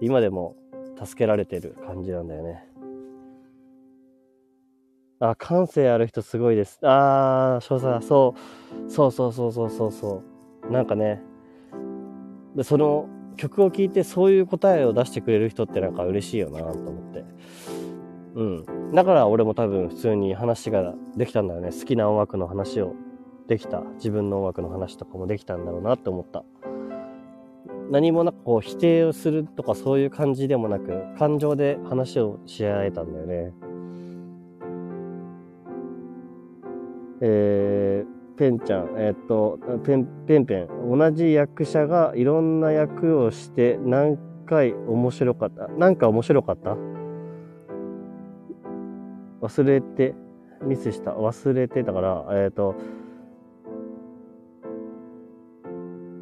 今でも助けられてる感じなんだよね。あ、感性ある人すごいです。あー、少佐、そう、そうそうそうそうそうそう。なんかね、で、その、曲を聴いてそういう答えを出してくれる人ってなんか嬉しいよなと思って。うん。だから俺も多分普通に話ができたんだよね。好きな音楽の話をできた。自分の音楽の話とかもできたんだろうなって思った。何もなくこう否定をするとかそういう感じでもなく、感情で話をし合えたんだよね。えー、ペンちゃん、えー、っと、ペン、ペンペン、同じ役者がいろんな役をして何回面白かった？なんか面白かった？忘れて、ミスした。忘れてたから、えっ、と、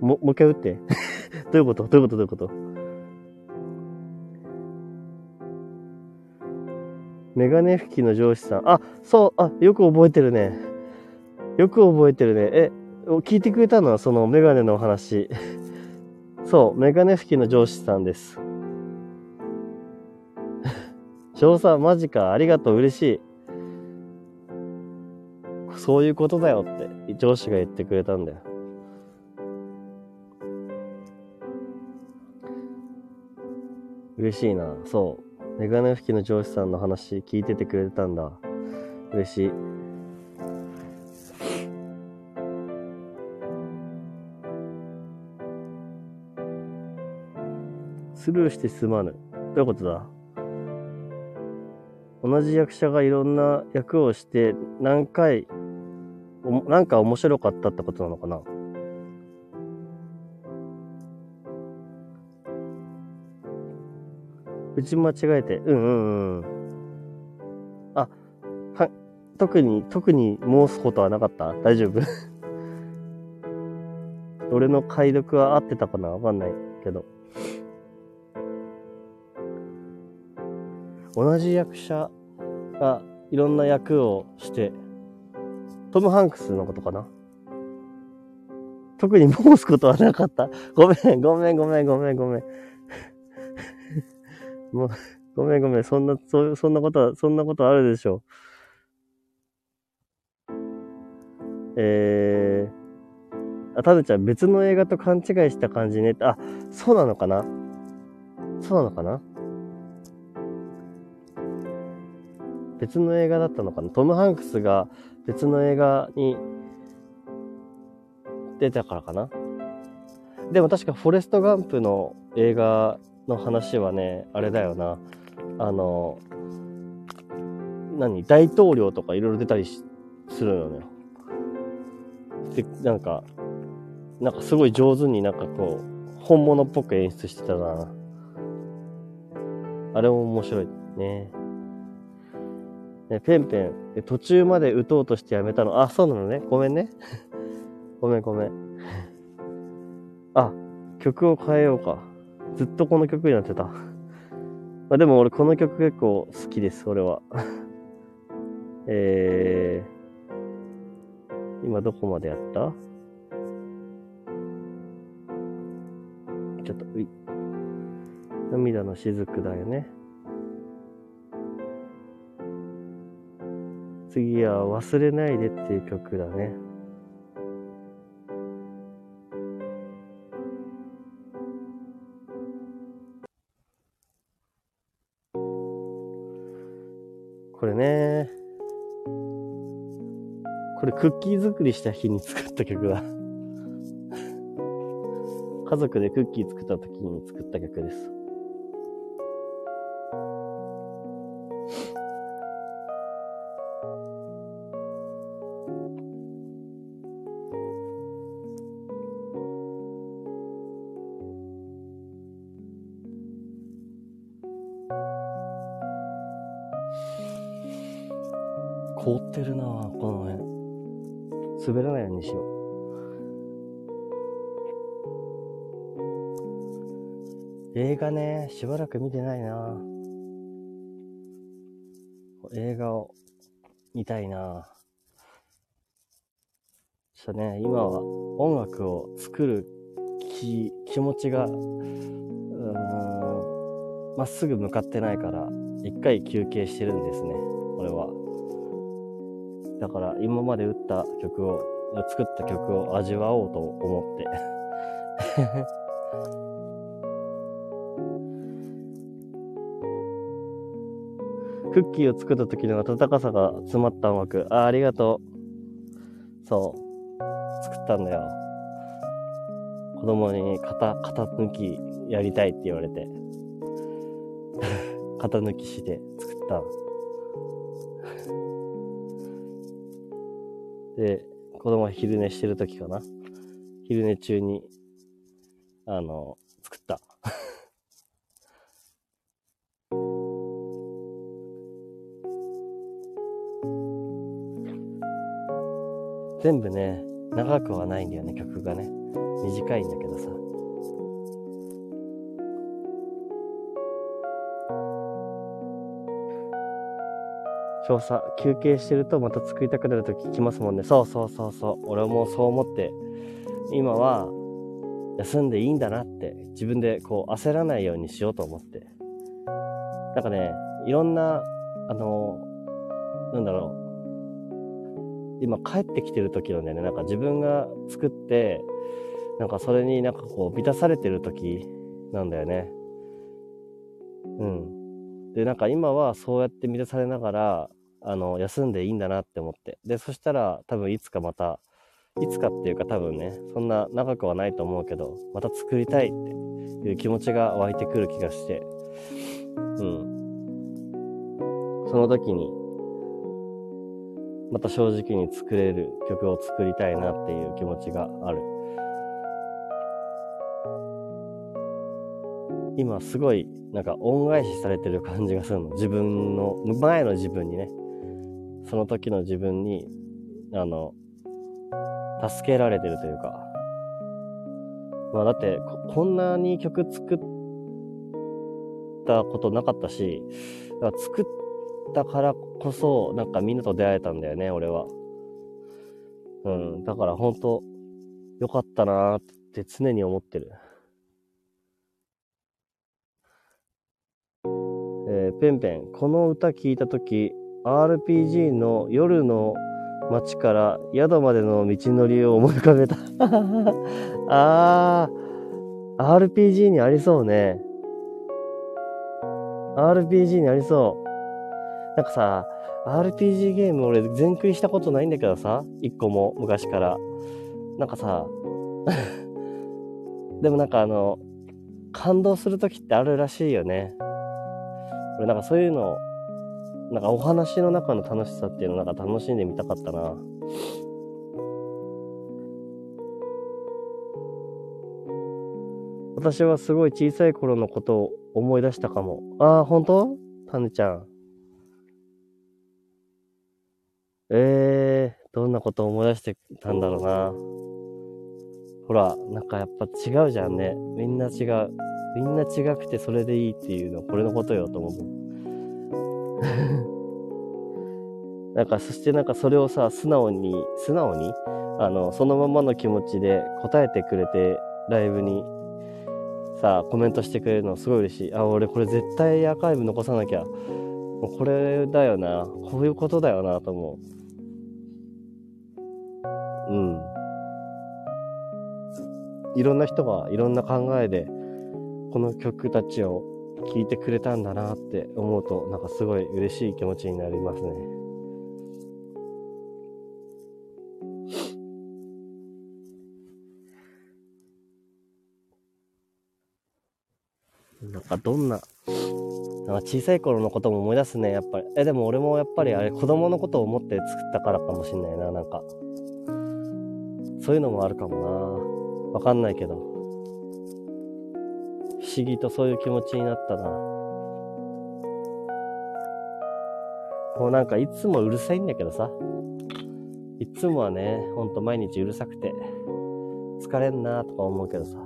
も、もう一回打って。どういうこと？どういうこと？どういうこと？メガネ拭きの上司さん。あ、そう、あ、よく覚えてるね。よく覚えてるね。え、聞いてくれたの？はそのメガネの話。そう、メガネ拭きの上司さんです。翔さん、マジか。ありがとう。嬉しい。そういうことだよって、上司が言ってくれたんだよ。嬉しいな。そう。メガネ拭きの上司さんの話聞いててくれてたんだ。嬉しい。スルーしてすまぬ。どういうことだ？同じ役者がいろんな役をして何回、おもなんか面白かったってことなのかな？打ち間違えて、うんうんうん。あ、は、特に、特に申すことはなかった？大丈夫？(laughs) 俺の解読は合ってたかな？わかんないけど。同じ役者がいろんな役をして、トム・ハンクスのことかな？特に申すことはなかった。ごめん、ごめん、ごめん、ごめん、ごめん。もう、ごめん、ごめん。そんな、そ、そんなことは、そんなことあるでしょう。えー、あ、たぶちゃん、別の映画と勘違いした感じね。あ、そうなのかな？そうなのかな？別の映画だったのかな？トム・ハンクスが別の映画に出たからかな？でも確かフォレスト・ガンプの映画の話はね、あれだよな。あの、何？大統領とかいろいろ出たりするのよ。で、なんか、なんかすごい上手になんかこう、本物っぽく演出してたな。あれも面白いね。ね、ペンペン、途中まで打とうとしてやめたの。あ、そうなのね。ごめんね。ごめんごめん。あ、曲を変えようか。ずっとこの曲になってた。まあ、でも俺この曲結構好きです、俺は。えー、今どこまでやった？ちょっと、うい。涙の雫だよね。次は忘れないでっていう曲だね。クッキー作りした日に作った曲だ。家族でクッキー作った時に作った曲です。ね、しばらく見てないな映画を見たいなちょっとね、今は音楽を作る気、気持ちが、うーん、まっすぐ向かってないから、一回休憩してるんですね、俺は。だから今まで打った曲を、作った曲を味わおうと思って。クッキーを作った時の温かさが詰まった音楽。あ、ありがとう。そう。作ったんだよ。子供に型、型抜きやりたいって言われて。(laughs) 型抜きして作った。で、子供が昼寝してる時かな。昼寝中に、あの、全部ね、長くはないんだよね、曲がね。短いんだけどさ。少佐、休憩してるとまた作りたくなるとき来ますもんね。そうそうそうそう。俺もそう思って、今は、休んでいいんだなって自分でこう焦らないようにしようと思って。なんかね、いろんな、あの、なんだろう。今帰ってきてる時なんだよね。なんか自分が作って、なんかそれになんかこう満たされてる時なんだよね。うん。で、なんか今はそうやって満たされながら、あの、休んでいいんだなって思って。で、そしたら多分いつかまた、いつかっていうか多分ね、そんな長くはないと思うけど、また作りたいっていう気持ちが湧いてくる気がして、うん。その時に、また正直に作れる曲を作りたいなっていう気持ちがある。今すごいなんか恩返しされてる感じがするの。自分の、前の自分にね。その時の自分に、あの、助けられてるというか。まあだってこ、こんなに曲作ったことなかったし、作ったからこそ、なんかみんなと出会えたんだよね、俺は。うん、だから本当よかったなーって常に思ってる。えー、ペンペン、この歌聞いたとき、RPG の夜の街から宿までの道のりを思い浮かべた (laughs) あー、RPG にありそうね。RPG にありそう。なんかさ、RPG ゲーム俺全クリしたことないんだけどさ、一個も昔から。なんかさ、(laughs) でもなんかあの、感動する時ってあるらしいよね。俺なんかそういうの、なんかお話の中の楽しさっていうのなんか楽しんでみたかったな。私はすごい小さい頃のことを思い出したかも。ああ、本当？タヌちゃん。えー、どんなことを思い出してたんだろうな。ほら、なんかやっぱ違うじゃんね。みんな違う。みんな違くてそれでいいっていうの、これのことよと思う。(laughs) なんか、そしてなんかそれをさ、素直に、素直に、あの、そのままの気持ちで答えてくれて、ライブにさ、コメントしてくれるのすごい嬉しい。あ、俺これ絶対アーカイブ残さなきゃ。もうこれだよな。こういうことだよなと思う。うん。いろんな人がいろんな考えで、この曲たちを聴いてくれたんだなって思うと、なんかすごい嬉しい気持ちになりますね。なんかどんな、なんか小さい頃のことも思い出すね、やっぱり。え、でも俺もやっぱりあれ子供のことを思って作ったからかもしんないな、なんか。そういうのもあるかもな。わかんないけど。不思議とそういう気持ちになったな。もうなんかいつもうるさいんだけどさ。いつもはね、ほんと毎日うるさくて、疲れんなとか思うけどさ。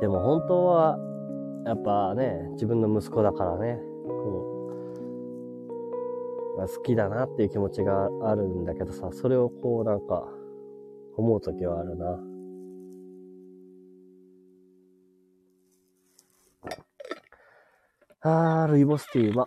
でも本当は、やっぱね、自分の息子だからね、こう、が好きだなっていう気持ちがあるんだけどさ、それをこうなんか思う時はあるな。あー、ルイボスティーうま。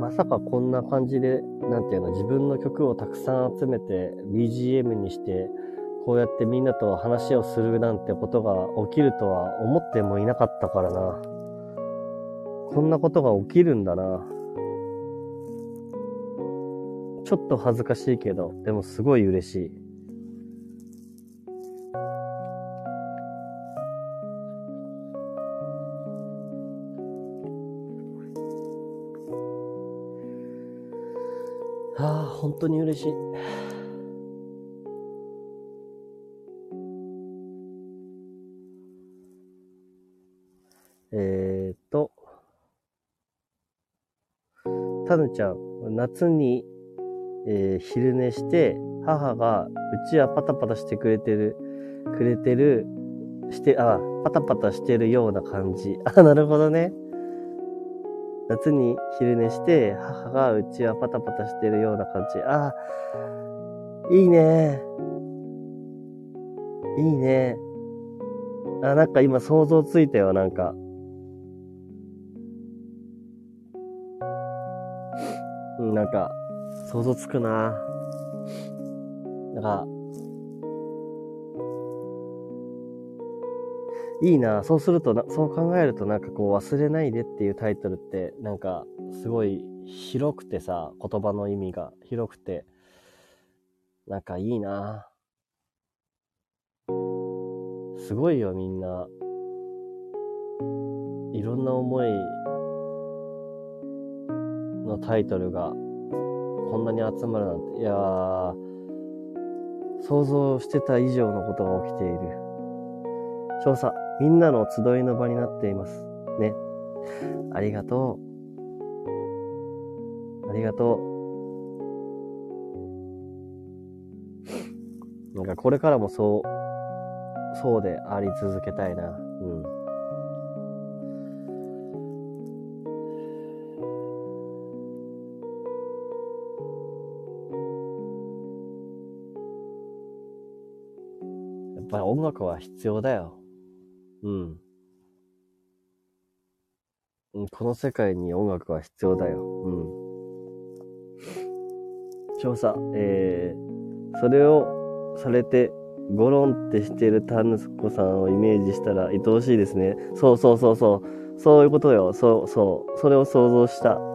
まさかこんな感じで、なんていうの、自分の曲をたくさん集めて BGM にしてこうやってみんなと話をするなんてことが起きるとは思ってもいなかったからな。こんなことが起きるんだな。ちょっと恥ずかしいけど、でもすごい嬉しい。ああ、本当に嬉しい。たぬちゃん、夏に、えー、昼寝して、母がうちはパタパタしてくれてる、くれてる、して、あ、パタパタしてるような感じ。(laughs) あ、なるほどね。夏に昼寝して、母がうちはパタパタしてるような感じ。あ、いいね。いいね。あ、なんか今想像ついたよ、なんか。ん、なんか、想像つくな。なんか、いいな。そうするとな、そう考えるとなんかこう忘れないでっていうタイトルってなんかすごい広くてさ、言葉の意味が広くて、なんかいいな。すごいよみんな。いろんな思いのタイトルがこんなに集まるなんて。いやー、想像してた以上のことが起きている。調査。みんなの集いの場になっています。ね。ありがとう。ありがとう。なんかこれからもそう、そうであり続けたいな。うん。音楽は必要だよ。うん。この世界に音楽は必要だよ。うん。調査、えー、それをされて、ゴロンってしてるタヌスコさんをイメージしたら愛おしいですね。そうそうそうそう。そういうことよ。そうそう。それを想像した。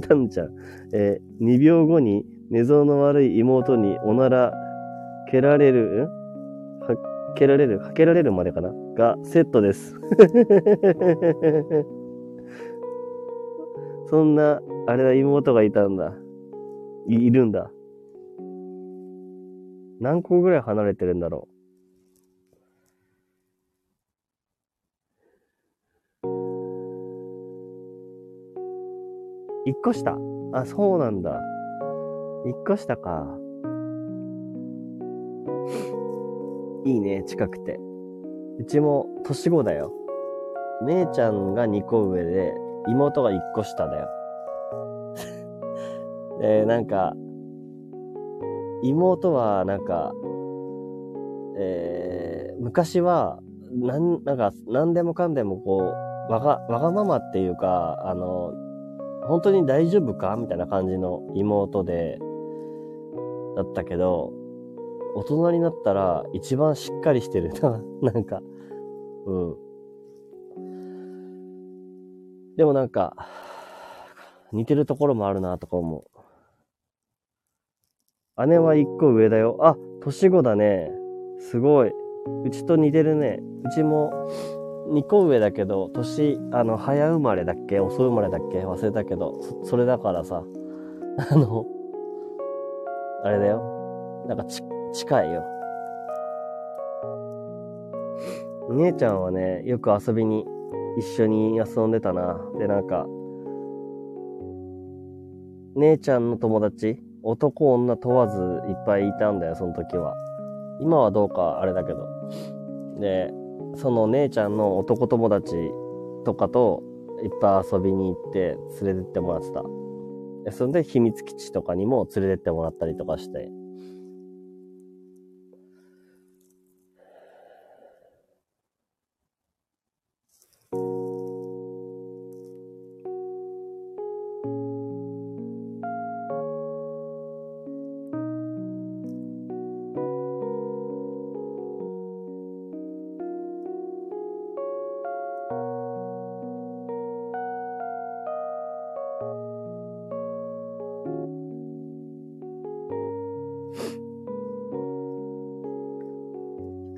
たんちゃん、えー、2秒後に寝相の悪い妹におなら蹴られる、ん？は、蹴られる、かけられるまでかな？がセットです。(laughs) そんな、あれだ、妹がいたんだ。い、いるんだ。何個ぐらい離れてるんだろう？一個下。あ、そうなんだ。一個下か。いいね、近くて。うちも年子だよ。姉ちゃんが2個上で、妹が1個下だよ。で、(laughs) なんか、妹はなんか、えー、昔は、なん、なんか、なんでもかんでもこう、わが、わがままっていうか、あの、本当に大丈夫か？みたいな感じの妹で、だったけど、大人になったら一番しっかりしてるな。(laughs) なんか、うん。でもなんか、似てるところもあるなとか思う。姉は一個上だよ。あ、年子だね。すごい。うちと似てるね。うちも2個上だけど、年、あの、早生まれだっけ？遅生まれだっけ？忘れたけどそ、それだからさ、(laughs) あの、あれだよ。なんかち、近いよ。姉ちゃんはね、よく遊びに一緒に遊んでたな。で、なんか、姉ちゃんの友達、男女問わずいっぱいいたんだよ、その時は。今はどうかあれだけど。で、その姉ちゃんの男友達とかといっぱい遊びに行って連れてってもらってた。それで秘密基地とかにも連れてってもらったりとかして。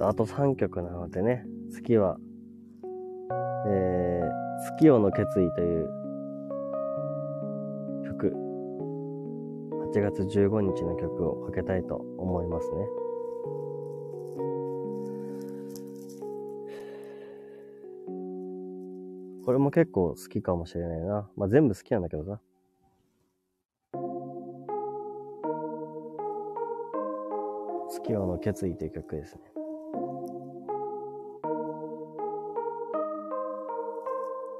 あと3曲なのでね、月は、えー、月夜の決意という曲、8月15日の曲をかけたいと思いますね。これも結構好きかもしれないな。まあ全部好きなんだけどさ。月夜の決意という曲ですね。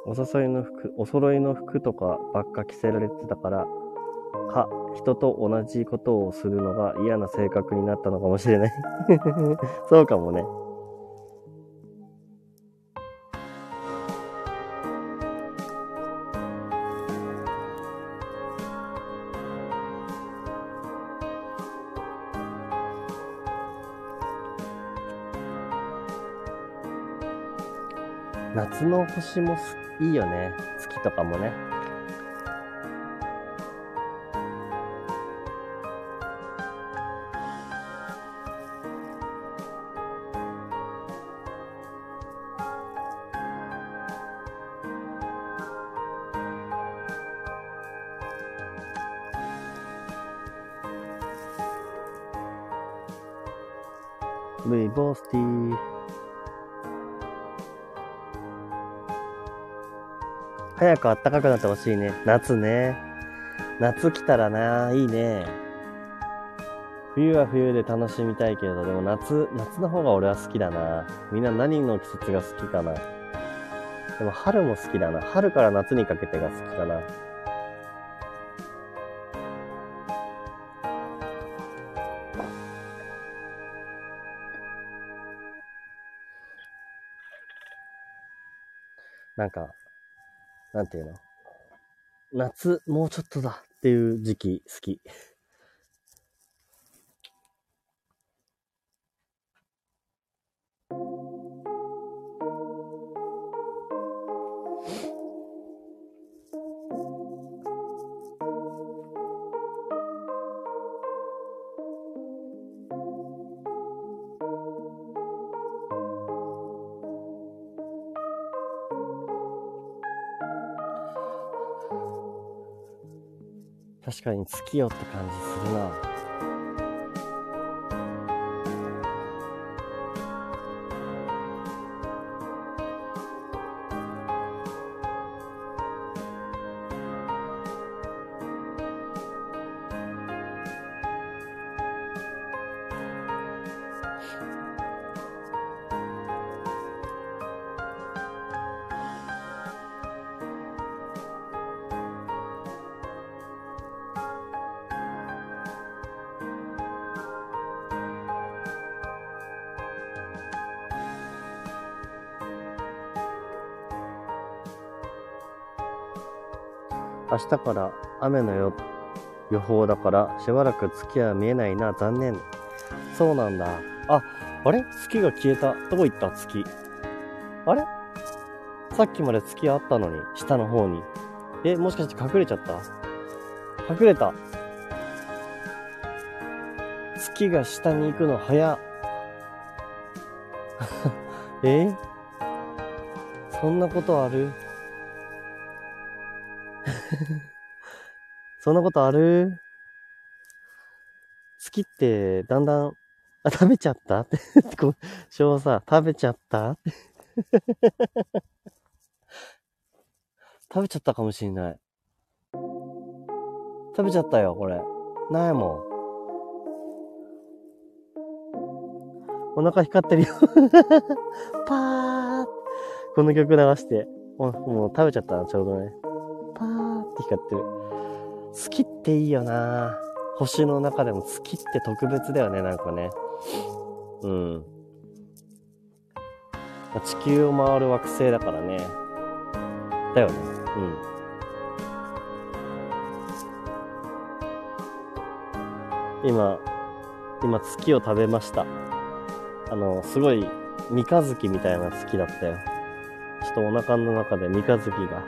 お誘いの服、お揃いの服とかばっか着せられてたから、か、人と同じことをするのが嫌な性格になったのかもしれない。(laughs) そうかもね。夏の星もすいいよね。月とかもね。く暖かくなってほしいね。夏ね。夏来たらな、いいね。冬は冬で楽しみたいけど、でも夏、夏の方が俺は好きだな。みんな何の季節が好きかな。でも春も好きだな。春から夏にかけてが好きかな。なんか、なんていうの？夏、もうちょっとだっていう時期好き。月よって感じするな。日から雨の予報だからしばらく月は見えないな。残念。そうなんだ。ああれ？月が消えた。どこ行った？月。あれ？さっきまで月あったのに。下の方に。えもしかして隠れちゃった？隠れた。月が下に行くの早。(laughs) え？そんなことある？(laughs) そんなことある？月ってだんだん、あ、食べちゃった？って、こう、さ、食べちゃった？っ (laughs) て食べちゃったかもしれない。食べちゃったよ、これ。ないもん。お腹光ってるよ (laughs) パーこの曲流して。もう、もう食べちゃったな、ちょうどね。って光ってる。月っていいよな星の中でも月って特別だよね、なんかね。うん。まあ地球を回る惑星だからね。だよね。うん。今、今月を食べました。あの、すごい三日月みたいな月だったよ。ちょっとお腹の中で三日月が。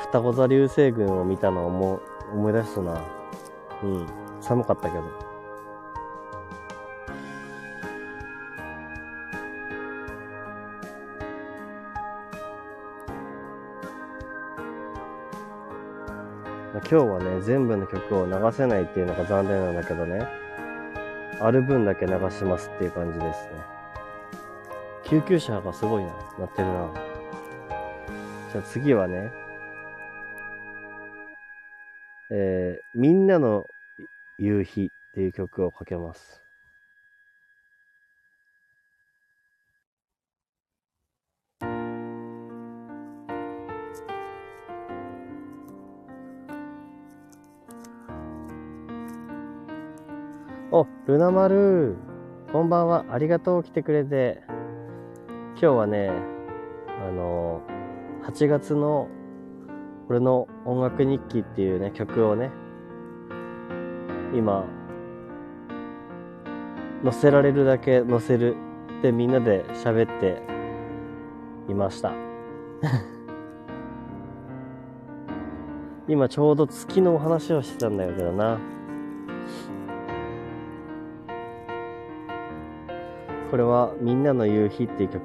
双子座流星群を見たのを思い出したな。うん。寒かったけど。今日はね、全部の曲を流せないっていうのが残念なんだけどね。ある分だけ流しますっていう感じですね。救急車がすごいな、鳴ってるな。じゃあ次はね、えー、みんなの夕日っていう曲をかけます。お、ルナ丸。こんばんは。ありがとう。来てくれて。今日はね、あのー、8月の俺の音楽日記っていうね、曲をね、今、載せられるだけ載せるってみんなで喋っていました。今ちょうど月のお話をしてたんだけどな。これはみんなの夕日っていう曲。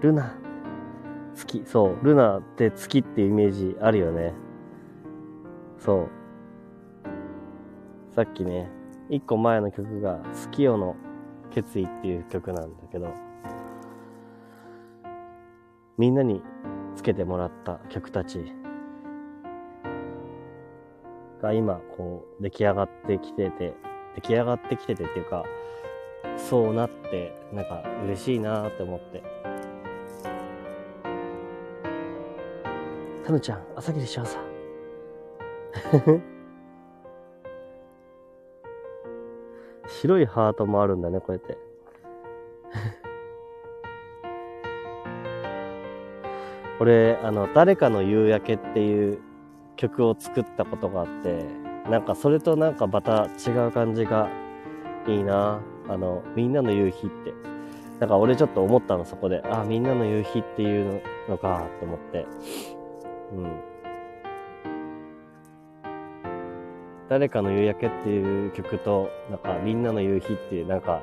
ルナ。月。そう。ルナって月っていうイメージあるよね。そう。さっきね、一個前の曲が月夜の決意っていう曲なんだけど、みんなにつけてもらった曲たちが今こう出来上がってきてて、出来上がってきててっていうか、そうなって、なんか嬉しいなって思って。タヌちゃん、朝霧しようさ。(laughs) 白いハートもあるんだね、こうやって。(laughs) 俺、あの、誰かの夕焼けっていう曲を作ったことがあって、なんかそれとなんかまた違う感じがいいなあの、みんなの夕日って。なんか俺ちょっと思ったの、そこで。あ、みんなの夕日っていうのか、って思って。うん。誰かの夕焼けっていう曲と、なんかみんなの夕日っていう、なんか、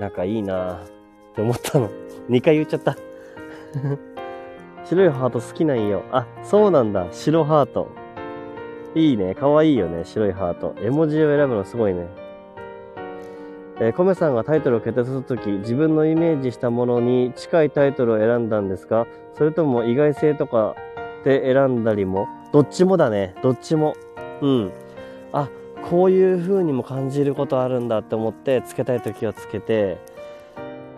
なんかいいなって思ったの。(laughs) 2回言っちゃった。(laughs) 白いハート好きなんよ。あ、そうなんだ。白ハート。いいね。かわいいよね。白いハート。絵文字を選ぶのすごいね。えー、コメさんがタイトルを決定するとき、自分のイメージしたものに近いタイトルを選んだんですかそれとも意外性とかで選んだりも？どっちもだね。どっちも。うん。あ、こういう風にも感じることあるんだって思って、つけたいときはつけて、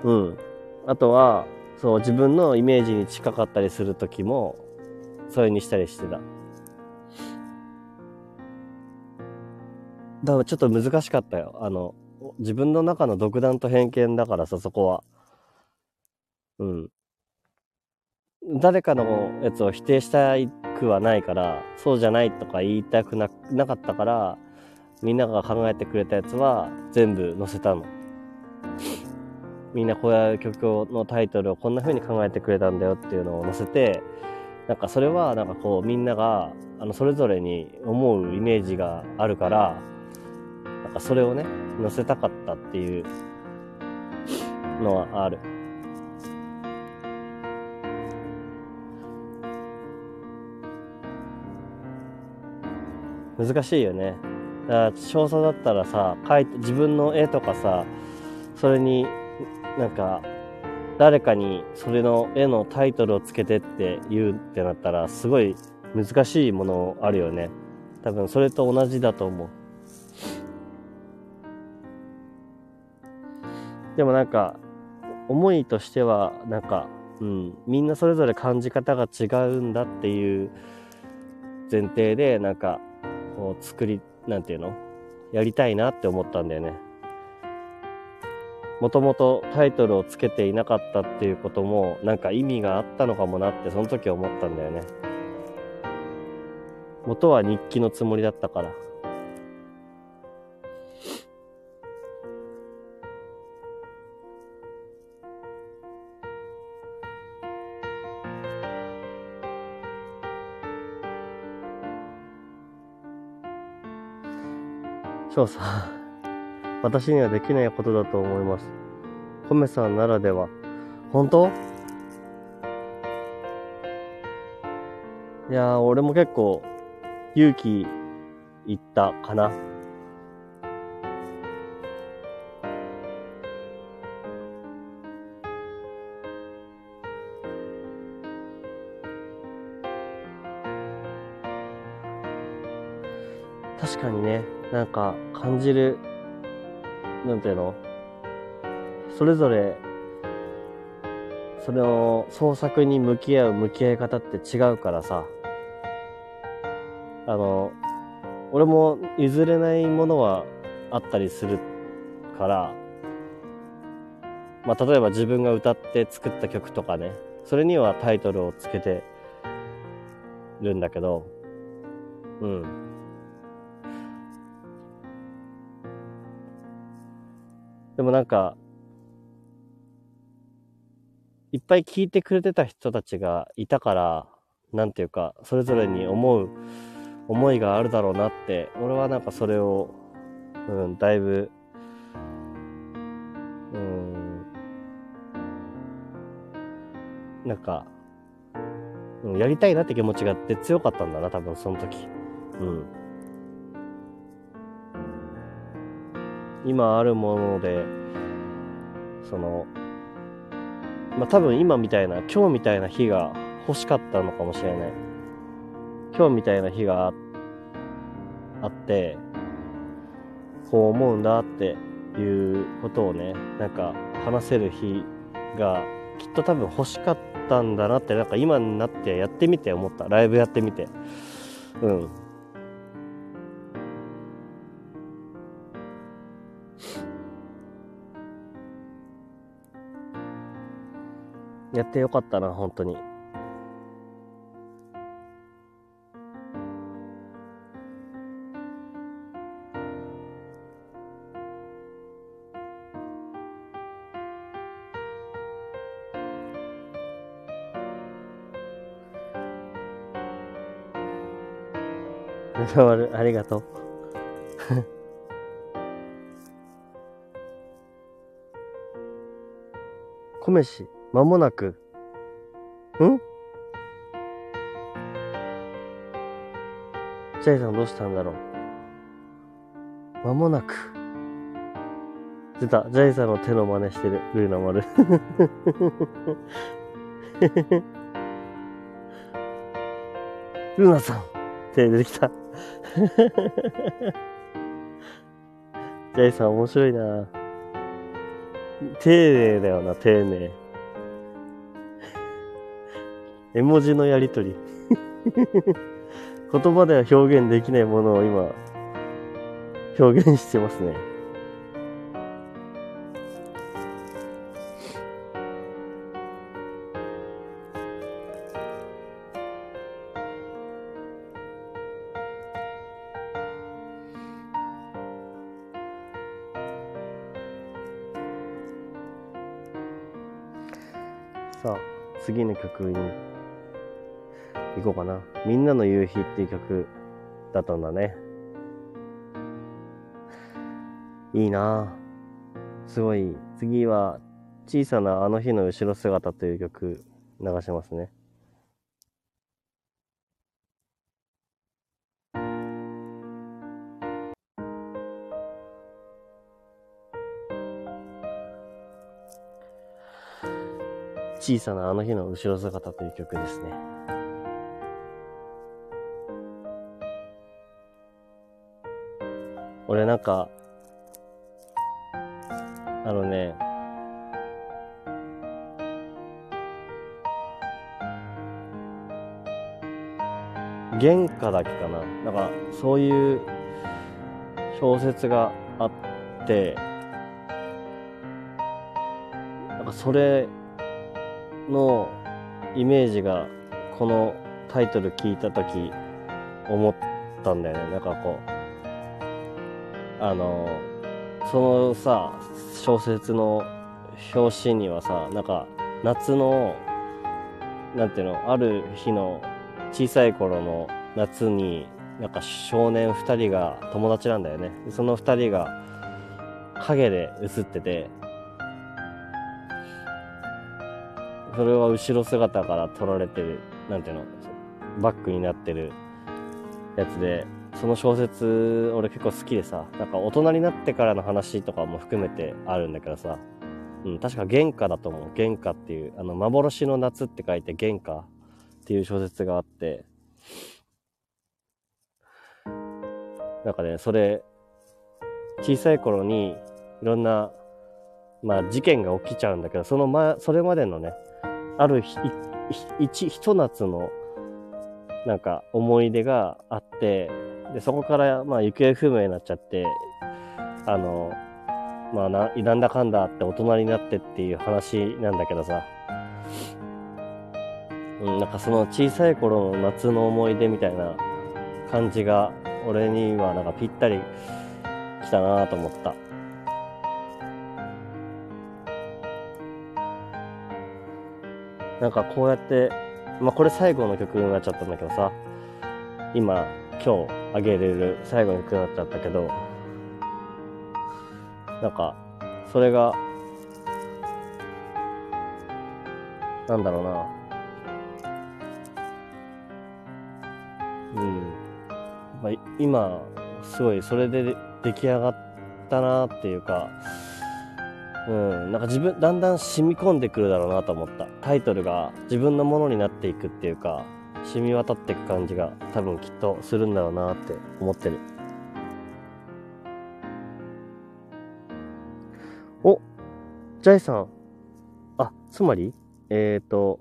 うん。あとは、そう、自分のイメージに近かったりするときも、それにしたりしてた。だからちょっと難しかったよ。あの、自分の中の独断と偏見だからさ、そこは。うん。誰かのやつを否定したくはないから、そうじゃないとか言いたくななかったから、みんなが考えてくれたやつは全部載せたの。みんなこういう曲のタイトルをこんな風に考えてくれたんだよっていうのを載せて、なんかそれはなんかこうみんながあのそれぞれに思うイメージがあるから、なんかそれをね、載せたかったっていうのはある。難しいよね。だ少佐だったらさ、描いて、自分の絵とかさ、それになんか、誰かにそれの絵のタイトルをつけてって言うってなったら、すごい難しいものあるよね。多分それと同じだと思う。でもなんか、思いとしては、なんか、うん、みんなそれぞれ感じ方が違うんだっていう前提で、なんか、こう作り、なんていうの？やりたいなって思ったんだよね。もともとタイトルをつけていなかったっていうことも、なんか意味があったのかもなって、その時思ったんだよね。元は日記のつもりだったから。翔さ、(laughs) 私にはできないことだと思います。コメさんならでは。本当？いやー、俺も結構勇気いったかな。なんか感じる、なんていうの？それぞれ、それの創作に向き合う向き合い方って違うからさ、あの、俺も譲れないものはあったりするから、まあ、例えば自分が歌って作った曲とかね、それにはタイトルをつけてるんだけど、うん。でもなんか、いっぱい聞いてくれてた人たちがいたから、なんていうか、それぞれに思う思いがあるだろうなって、俺はなんかそれを、うん、だいぶ、うん、なんか、うん、やりたいなって気持ちがあって強かったんだな、多分その時。うん。今あるもので、その、まあ、多分今みたいな、今日みたいな日が欲しかったのかもしれない。今日みたいな日があって、こう思うんだっていうことをね、なんか話せる日がきっと多分欲しかったんだなって、なんか今になってやってみて思った。ライブやってみて。うん。やってよかったな、本当に。(laughs) ありがとう。(laughs) 米し、まもなく。ん？ジャイさんどうしたんだろう？まもなく。出た。ジャイさんの手の真似してる。ルーナ丸。(laughs) ルーナさん手出てきた。(laughs) ジャイさん面白いな丁寧だよな、丁寧。絵文字のやりとり。(laughs) 言葉では表現できないものを今、表現してますね。さあ、次の曲に行こうかな。みんなの夕日っていう曲だったんだね。いいなすごい。次は、小さなあの日の後ろ姿という曲流しますね。小さなあの日の後ろ姿という曲ですね。俺なんか、あのね、原価だけかな。なんか、そういう小説があって、なんかそれのイメージがこのタイトル聞いた時思ったんだよねなんかこうあのそのさ小説の表紙にはさなんか夏のなんていうのある日の小さい頃の夏になんか少年2人が友達なんだよね。その2人が影で写っててそれは後ろ姿から撮られてる、なんていうの、バックになってるやつで、その小説、俺結構好きでさ、なんか大人になってからの話とかも含めてあるんだけどさ、うん、確か原価だと思う。原価っていう、あの、幻の夏って書いて原価っていう小説があって、なんかね、それ、小さい頃にいろんな、まあ事件が起きちゃうんだけど、その前、それまでのね、あるひ、一、ひと夏の、なんか思い出があって、で、そこから、まあ行方不明になっちゃって、あの、まあな、なんだかんだって大人になってっていう話なんだけどさ、うん、なんかその小さい頃の夏の思い出みたいな感じが俺にはなんかぴったりきたなと思った。なんかこうやって、まあこれ最後の曲になっちゃったんだけどさ、今、今日あげれる最後の曲になっちゃったけど、なんか、それが、なんだろうな。うん。まあ、今、すごいそれで出来上がったなっていうか、うん、なんか自分、だんだん染み込んでくるだろうなと思った。タイトルが自分のものになっていくっていうか、染み渡っていく感じが多分きっとするんだろうなって思ってる。お、ジャイさん。あ、つまり、えっ、ー、と、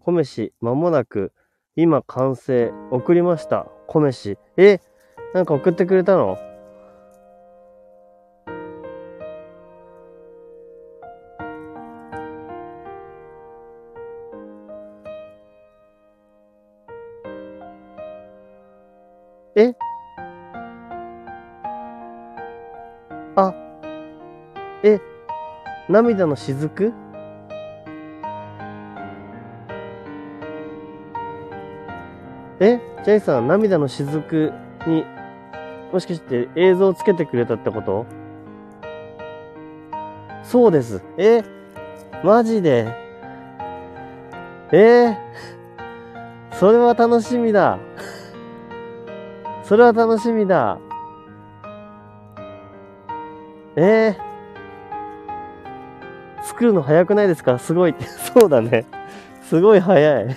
米飯、まもなく、今完成、送りました。米飯。え、なんか送ってくれたの？涙の雫え？ジャイさん、涙の雫に、もしかして映像をつけてくれたってこと？そうです。え？マジで？え？ー、それは楽しみだ。それは楽しみだ。え？ー、作るの早くないですか？すごい。(laughs) そうだね。すごい早い。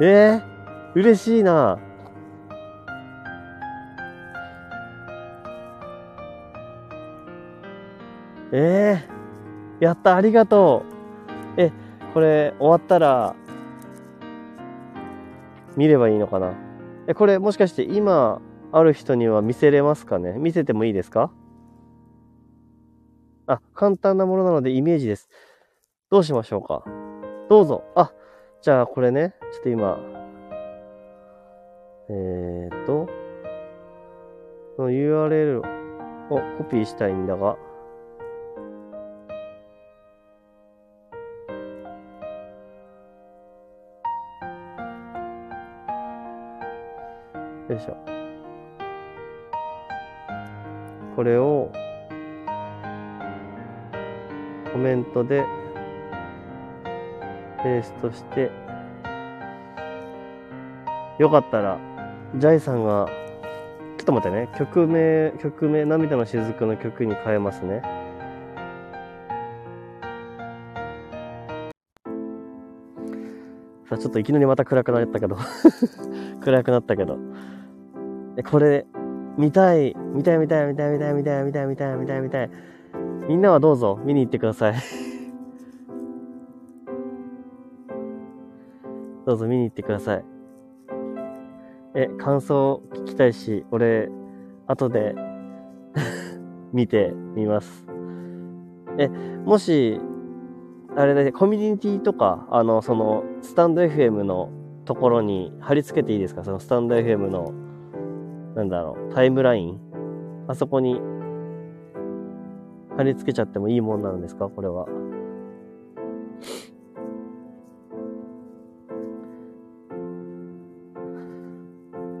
えー、嬉しいな。えー、やった、ありがとう。え、これ終わったら、見ればいいのかな？え、これもしかして今ある人には見せれますかね？見せてもいいですか？あ、簡単なものなのでイメージです。どうしましょうか？どうぞ。あ、じゃあこれね、ちょっと今、えー、っと、この URL をコピーしたいんだが、よいしょ。これをコメントでペーストして、よかったら、ジャイさんが、ちょっと待ってね、曲名、曲名、涙の雫の曲に変えますね。さあ、ちょっといきなりまた暗くなったけど (laughs) 暗くなったけど。これ、見たい、見たい見たい見たい見たい見たい見たい見たい見たい見たい。みんなはどうぞ見に行ってください (laughs) どうぞ見に行ってください。え、感想聞きたいし、俺、後で (laughs) 見てみます。え、もし、あれだね、コミュニティとか、あの、その、スタンド FM のところに貼り付けていいですか？そのスタンド FM のなんだろう、タイムライン？あそこに貼り付けちゃってもいいもんなんですか？これは。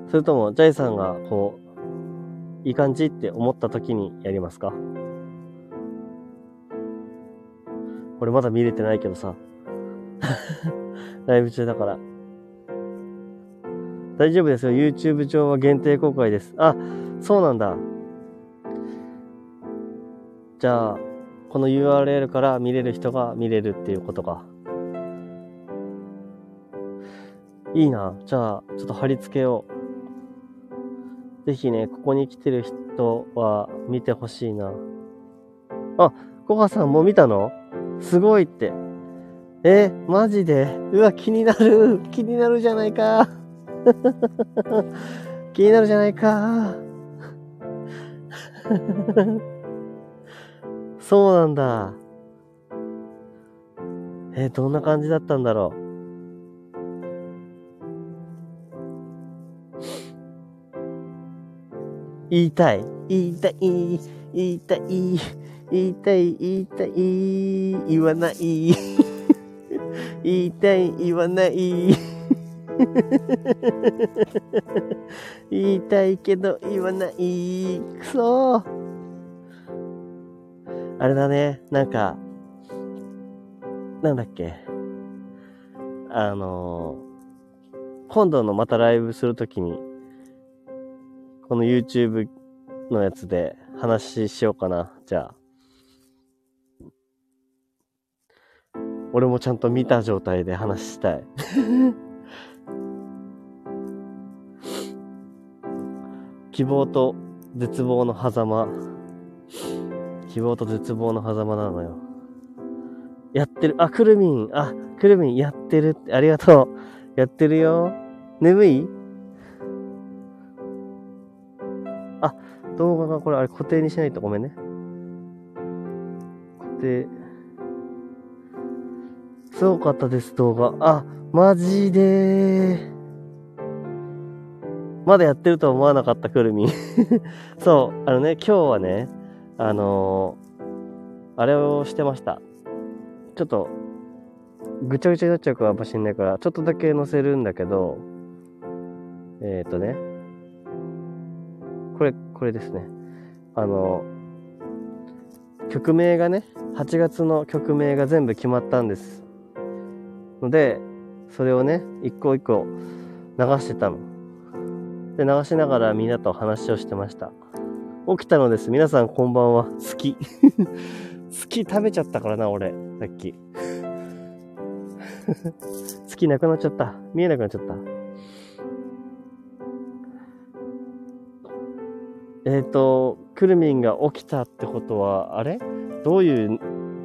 それとも、ジャイさんが、こう、いい感じって思った時にやりますか？俺まだ見れてないけどさ。(laughs) ライブ中だから。大丈夫ですよ。YouTube 上は限定公開です。あ、そうなんだ。じゃあ、この URL から見れる人が見れるっていうことか。いいな。じゃあ、ちょっと貼り付けよう。ぜひね、ここに来てる人は見てほしいな。あ、コカさんも見たの？すごいって。え、マジで？うわ、気になる。気になるじゃないか。(laughs) 気になるじゃないか。そうなんだ。え、どんな感じだったんだろう？言いたい、言いたい、言いたい、言いたい、言いたい、言わない。(laughs) 言いたい、言わない。(laughs) 言いたいけど言わない。くそー。あれだね、なんか、なんだっけ。あのー、今度のまたライブするときに、この YouTube のやつで話しようかな。じゃあ。俺もちゃんと見た状態で話したい。(laughs) 希望と絶望の狭間。希望と絶望の狭間なのよ。やってる。あ、くるみん。あ、くるみんやってるって。ありがとう。やってるよ。眠い？あ、動画がこれ、あれ固定にしないとごめんね。固定。すごかったです、動画。あ、マジでーまだやってるとは思わなかった、くるみん。(laughs) そう、あのね、今日はね、あのー、あれをしてました。ちょっと、ぐちゃぐちゃになっちゃうかもしんないから、ちょっとだけ載せるんだけど、えっ、ー、とね、これ、これですね。あの、曲名がね、8月の曲名が全部決まったんです。ので、それをね、一個一個流してたの。で、流しながらみんなと話をしてました。起きたのです。皆さんこんばんは。好き。(laughs) 好き食べちゃったからな、俺。さっき。(laughs) 好きなくなっちゃった。見えなくなっちゃった。えっ、ー、と、くるみんが起きたってことは、あれ？どういう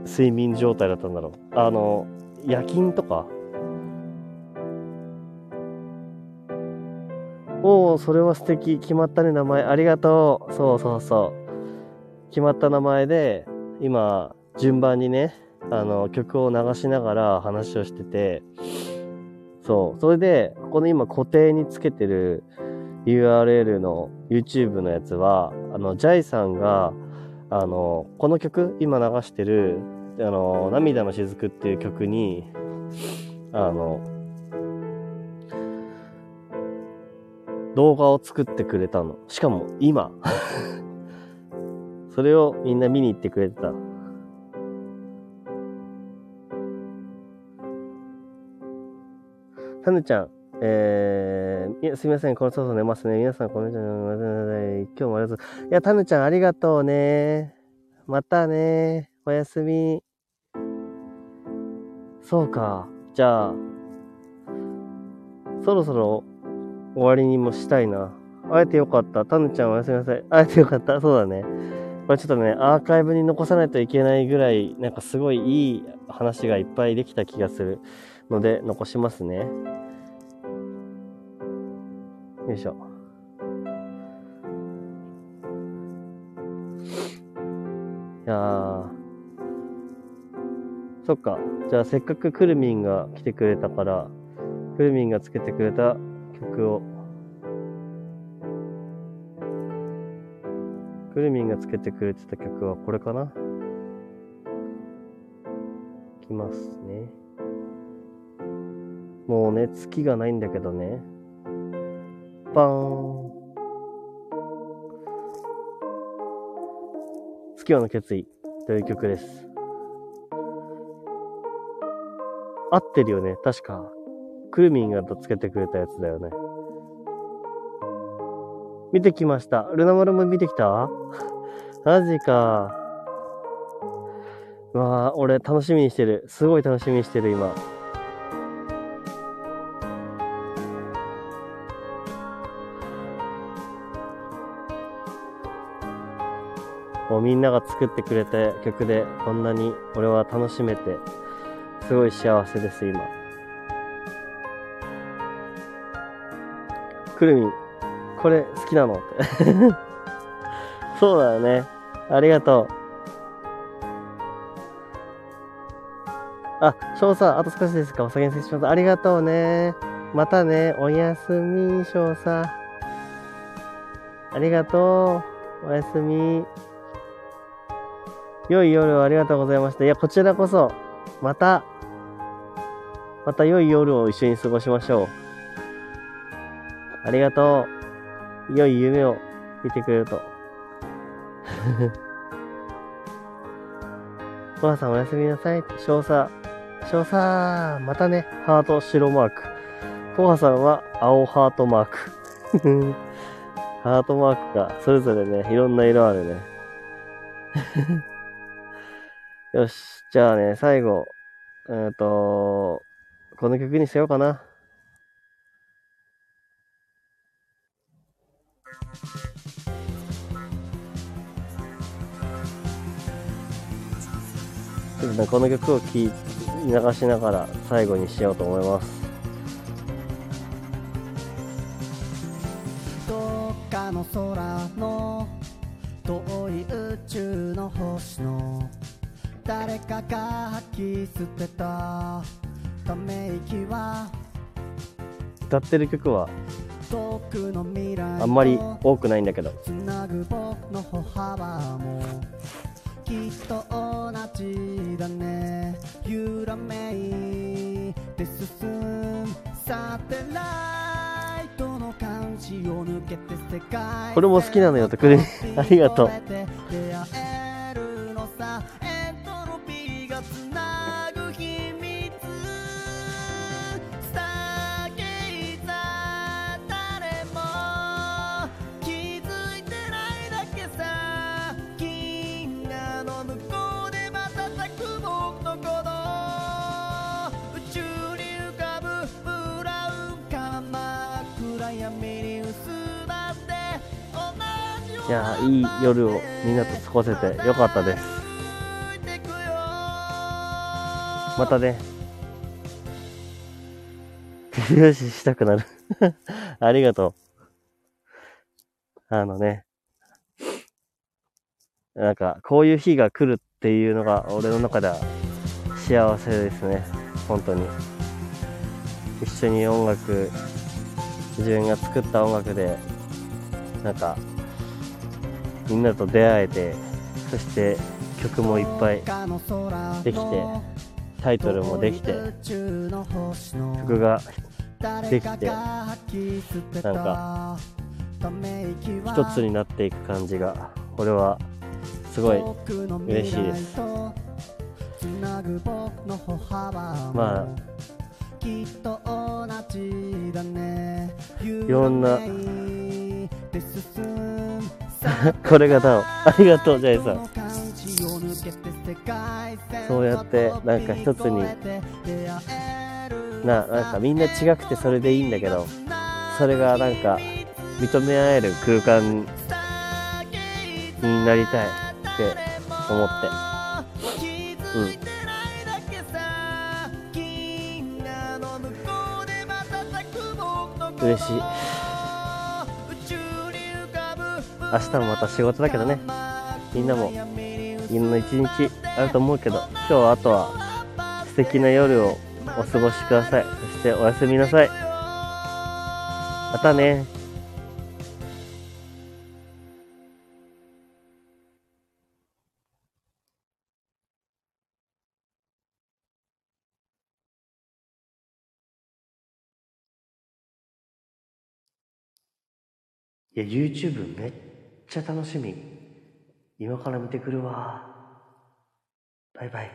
睡眠状態だったんだろう？あの、夜勤とか？おお、それは素敵。決まったね、名前。ありがとう。そうそうそう。決まった名前で、今、順番にね、あの、曲を流しながら話をしてて、そう。それで、この今固定につけてる URL の YouTube のやつは、あの、ジャイさんが、あの、この曲、今流してるあの、涙の雫っていう曲に、あの、動画を作ってくれたの。しかも今。(laughs) それをみんな見に行ってくれてた。タヌちゃん、えー、すみません、このそろそろ寝ますね。皆さん、こんにちは。今日もありがとう。いや、タヌちゃん、ありがとうね。またね。おやすみ。そうか。じゃあ、そろそろ終わりにもしたいな。会えてよかった。タヌちゃんおやすみなさい。会えてよかった。そうだね。これちょっとね、アーカイブに残さないといけないぐらい、なんかすごいいい話がいっぱいできた気がするので、残しますね。よいしょ。いやー。そっか。じゃあせっかくくるみんが来てくれたから、くるみんがつけてくれた曲を、くるみんがつけてくれてた曲はこれかな？いきますね。もうね、月がないんだけどね。パーン。月夜の決意という曲です。合ってるよね。確か。クルミンがとつけてくれたやつだよね。見てきました。ルナ丸も見てきた？(laughs) マジか。わあ、俺楽しみにしてる。すごい楽しみにしてる、今。もうみんなが作ってくれた曲でこんなに俺は楽しめて、すごい幸せです、今。くるみ、これ好きなのって。(laughs) そうだよね。ありがとう。あ、翔さん、あと少しですか？お先に失礼します。ありがとうね。またね。おやすみ、翔さん。ありがとう。おやすみ。良い夜をありがとうございました。いや、こちらこそ、また、また良い夜を一緒に過ごしましょう。ありがとう。良い夢を見てくれると。(laughs) お母さんおやすみなさい。少佐。少佐、またね。ハート白マーク。コハさんは青ハートマーク。(laughs) ハートマークがそれぞれね、いろんな色あるね。(laughs) よし。じゃあね、最後。えっ、ー、と、この曲にしようかな。ちょっとね、この曲を聴き流しながら最後にしようと思います。どっかの空の遠い宇宙の星の誰かが吐き捨てたため息は歌ってる曲はあんまり多くないんだけど。きっと同じだね。揺らめいて進むサテライトの感じを抜けて世界これも好きなのよれありがとういやいい夜をみんなと過ごせてよかったです。またね。手拍子したくなる。(laughs) ありがとう。あのね。なんかこういう日が来るっていうのが俺の中では幸せですね。本当に。一緒に音楽自分が作った音楽でなんかみんなと出会えてそして曲もいっぱいできてタイトルもできて曲ができてなんか一つになっていく感じが俺はすごい嬉しいです。まあいろんな (laughs) これがダウン。ありがとう、ジャイさん。そうやって、なんか一つに、な、なんかみんな違くてそれでいいんだけど、それがなんか、認め合える空間になりたいって思って。うん。嬉しい。明日もまた仕事だけどね。みんなもみんな一日あると思うけど今日はあとは素敵な夜をお過ごしください。そしておやすみなさい。またね。いや、YouTube めっちゃ楽しみ。今から見てくるわ。バイバイ。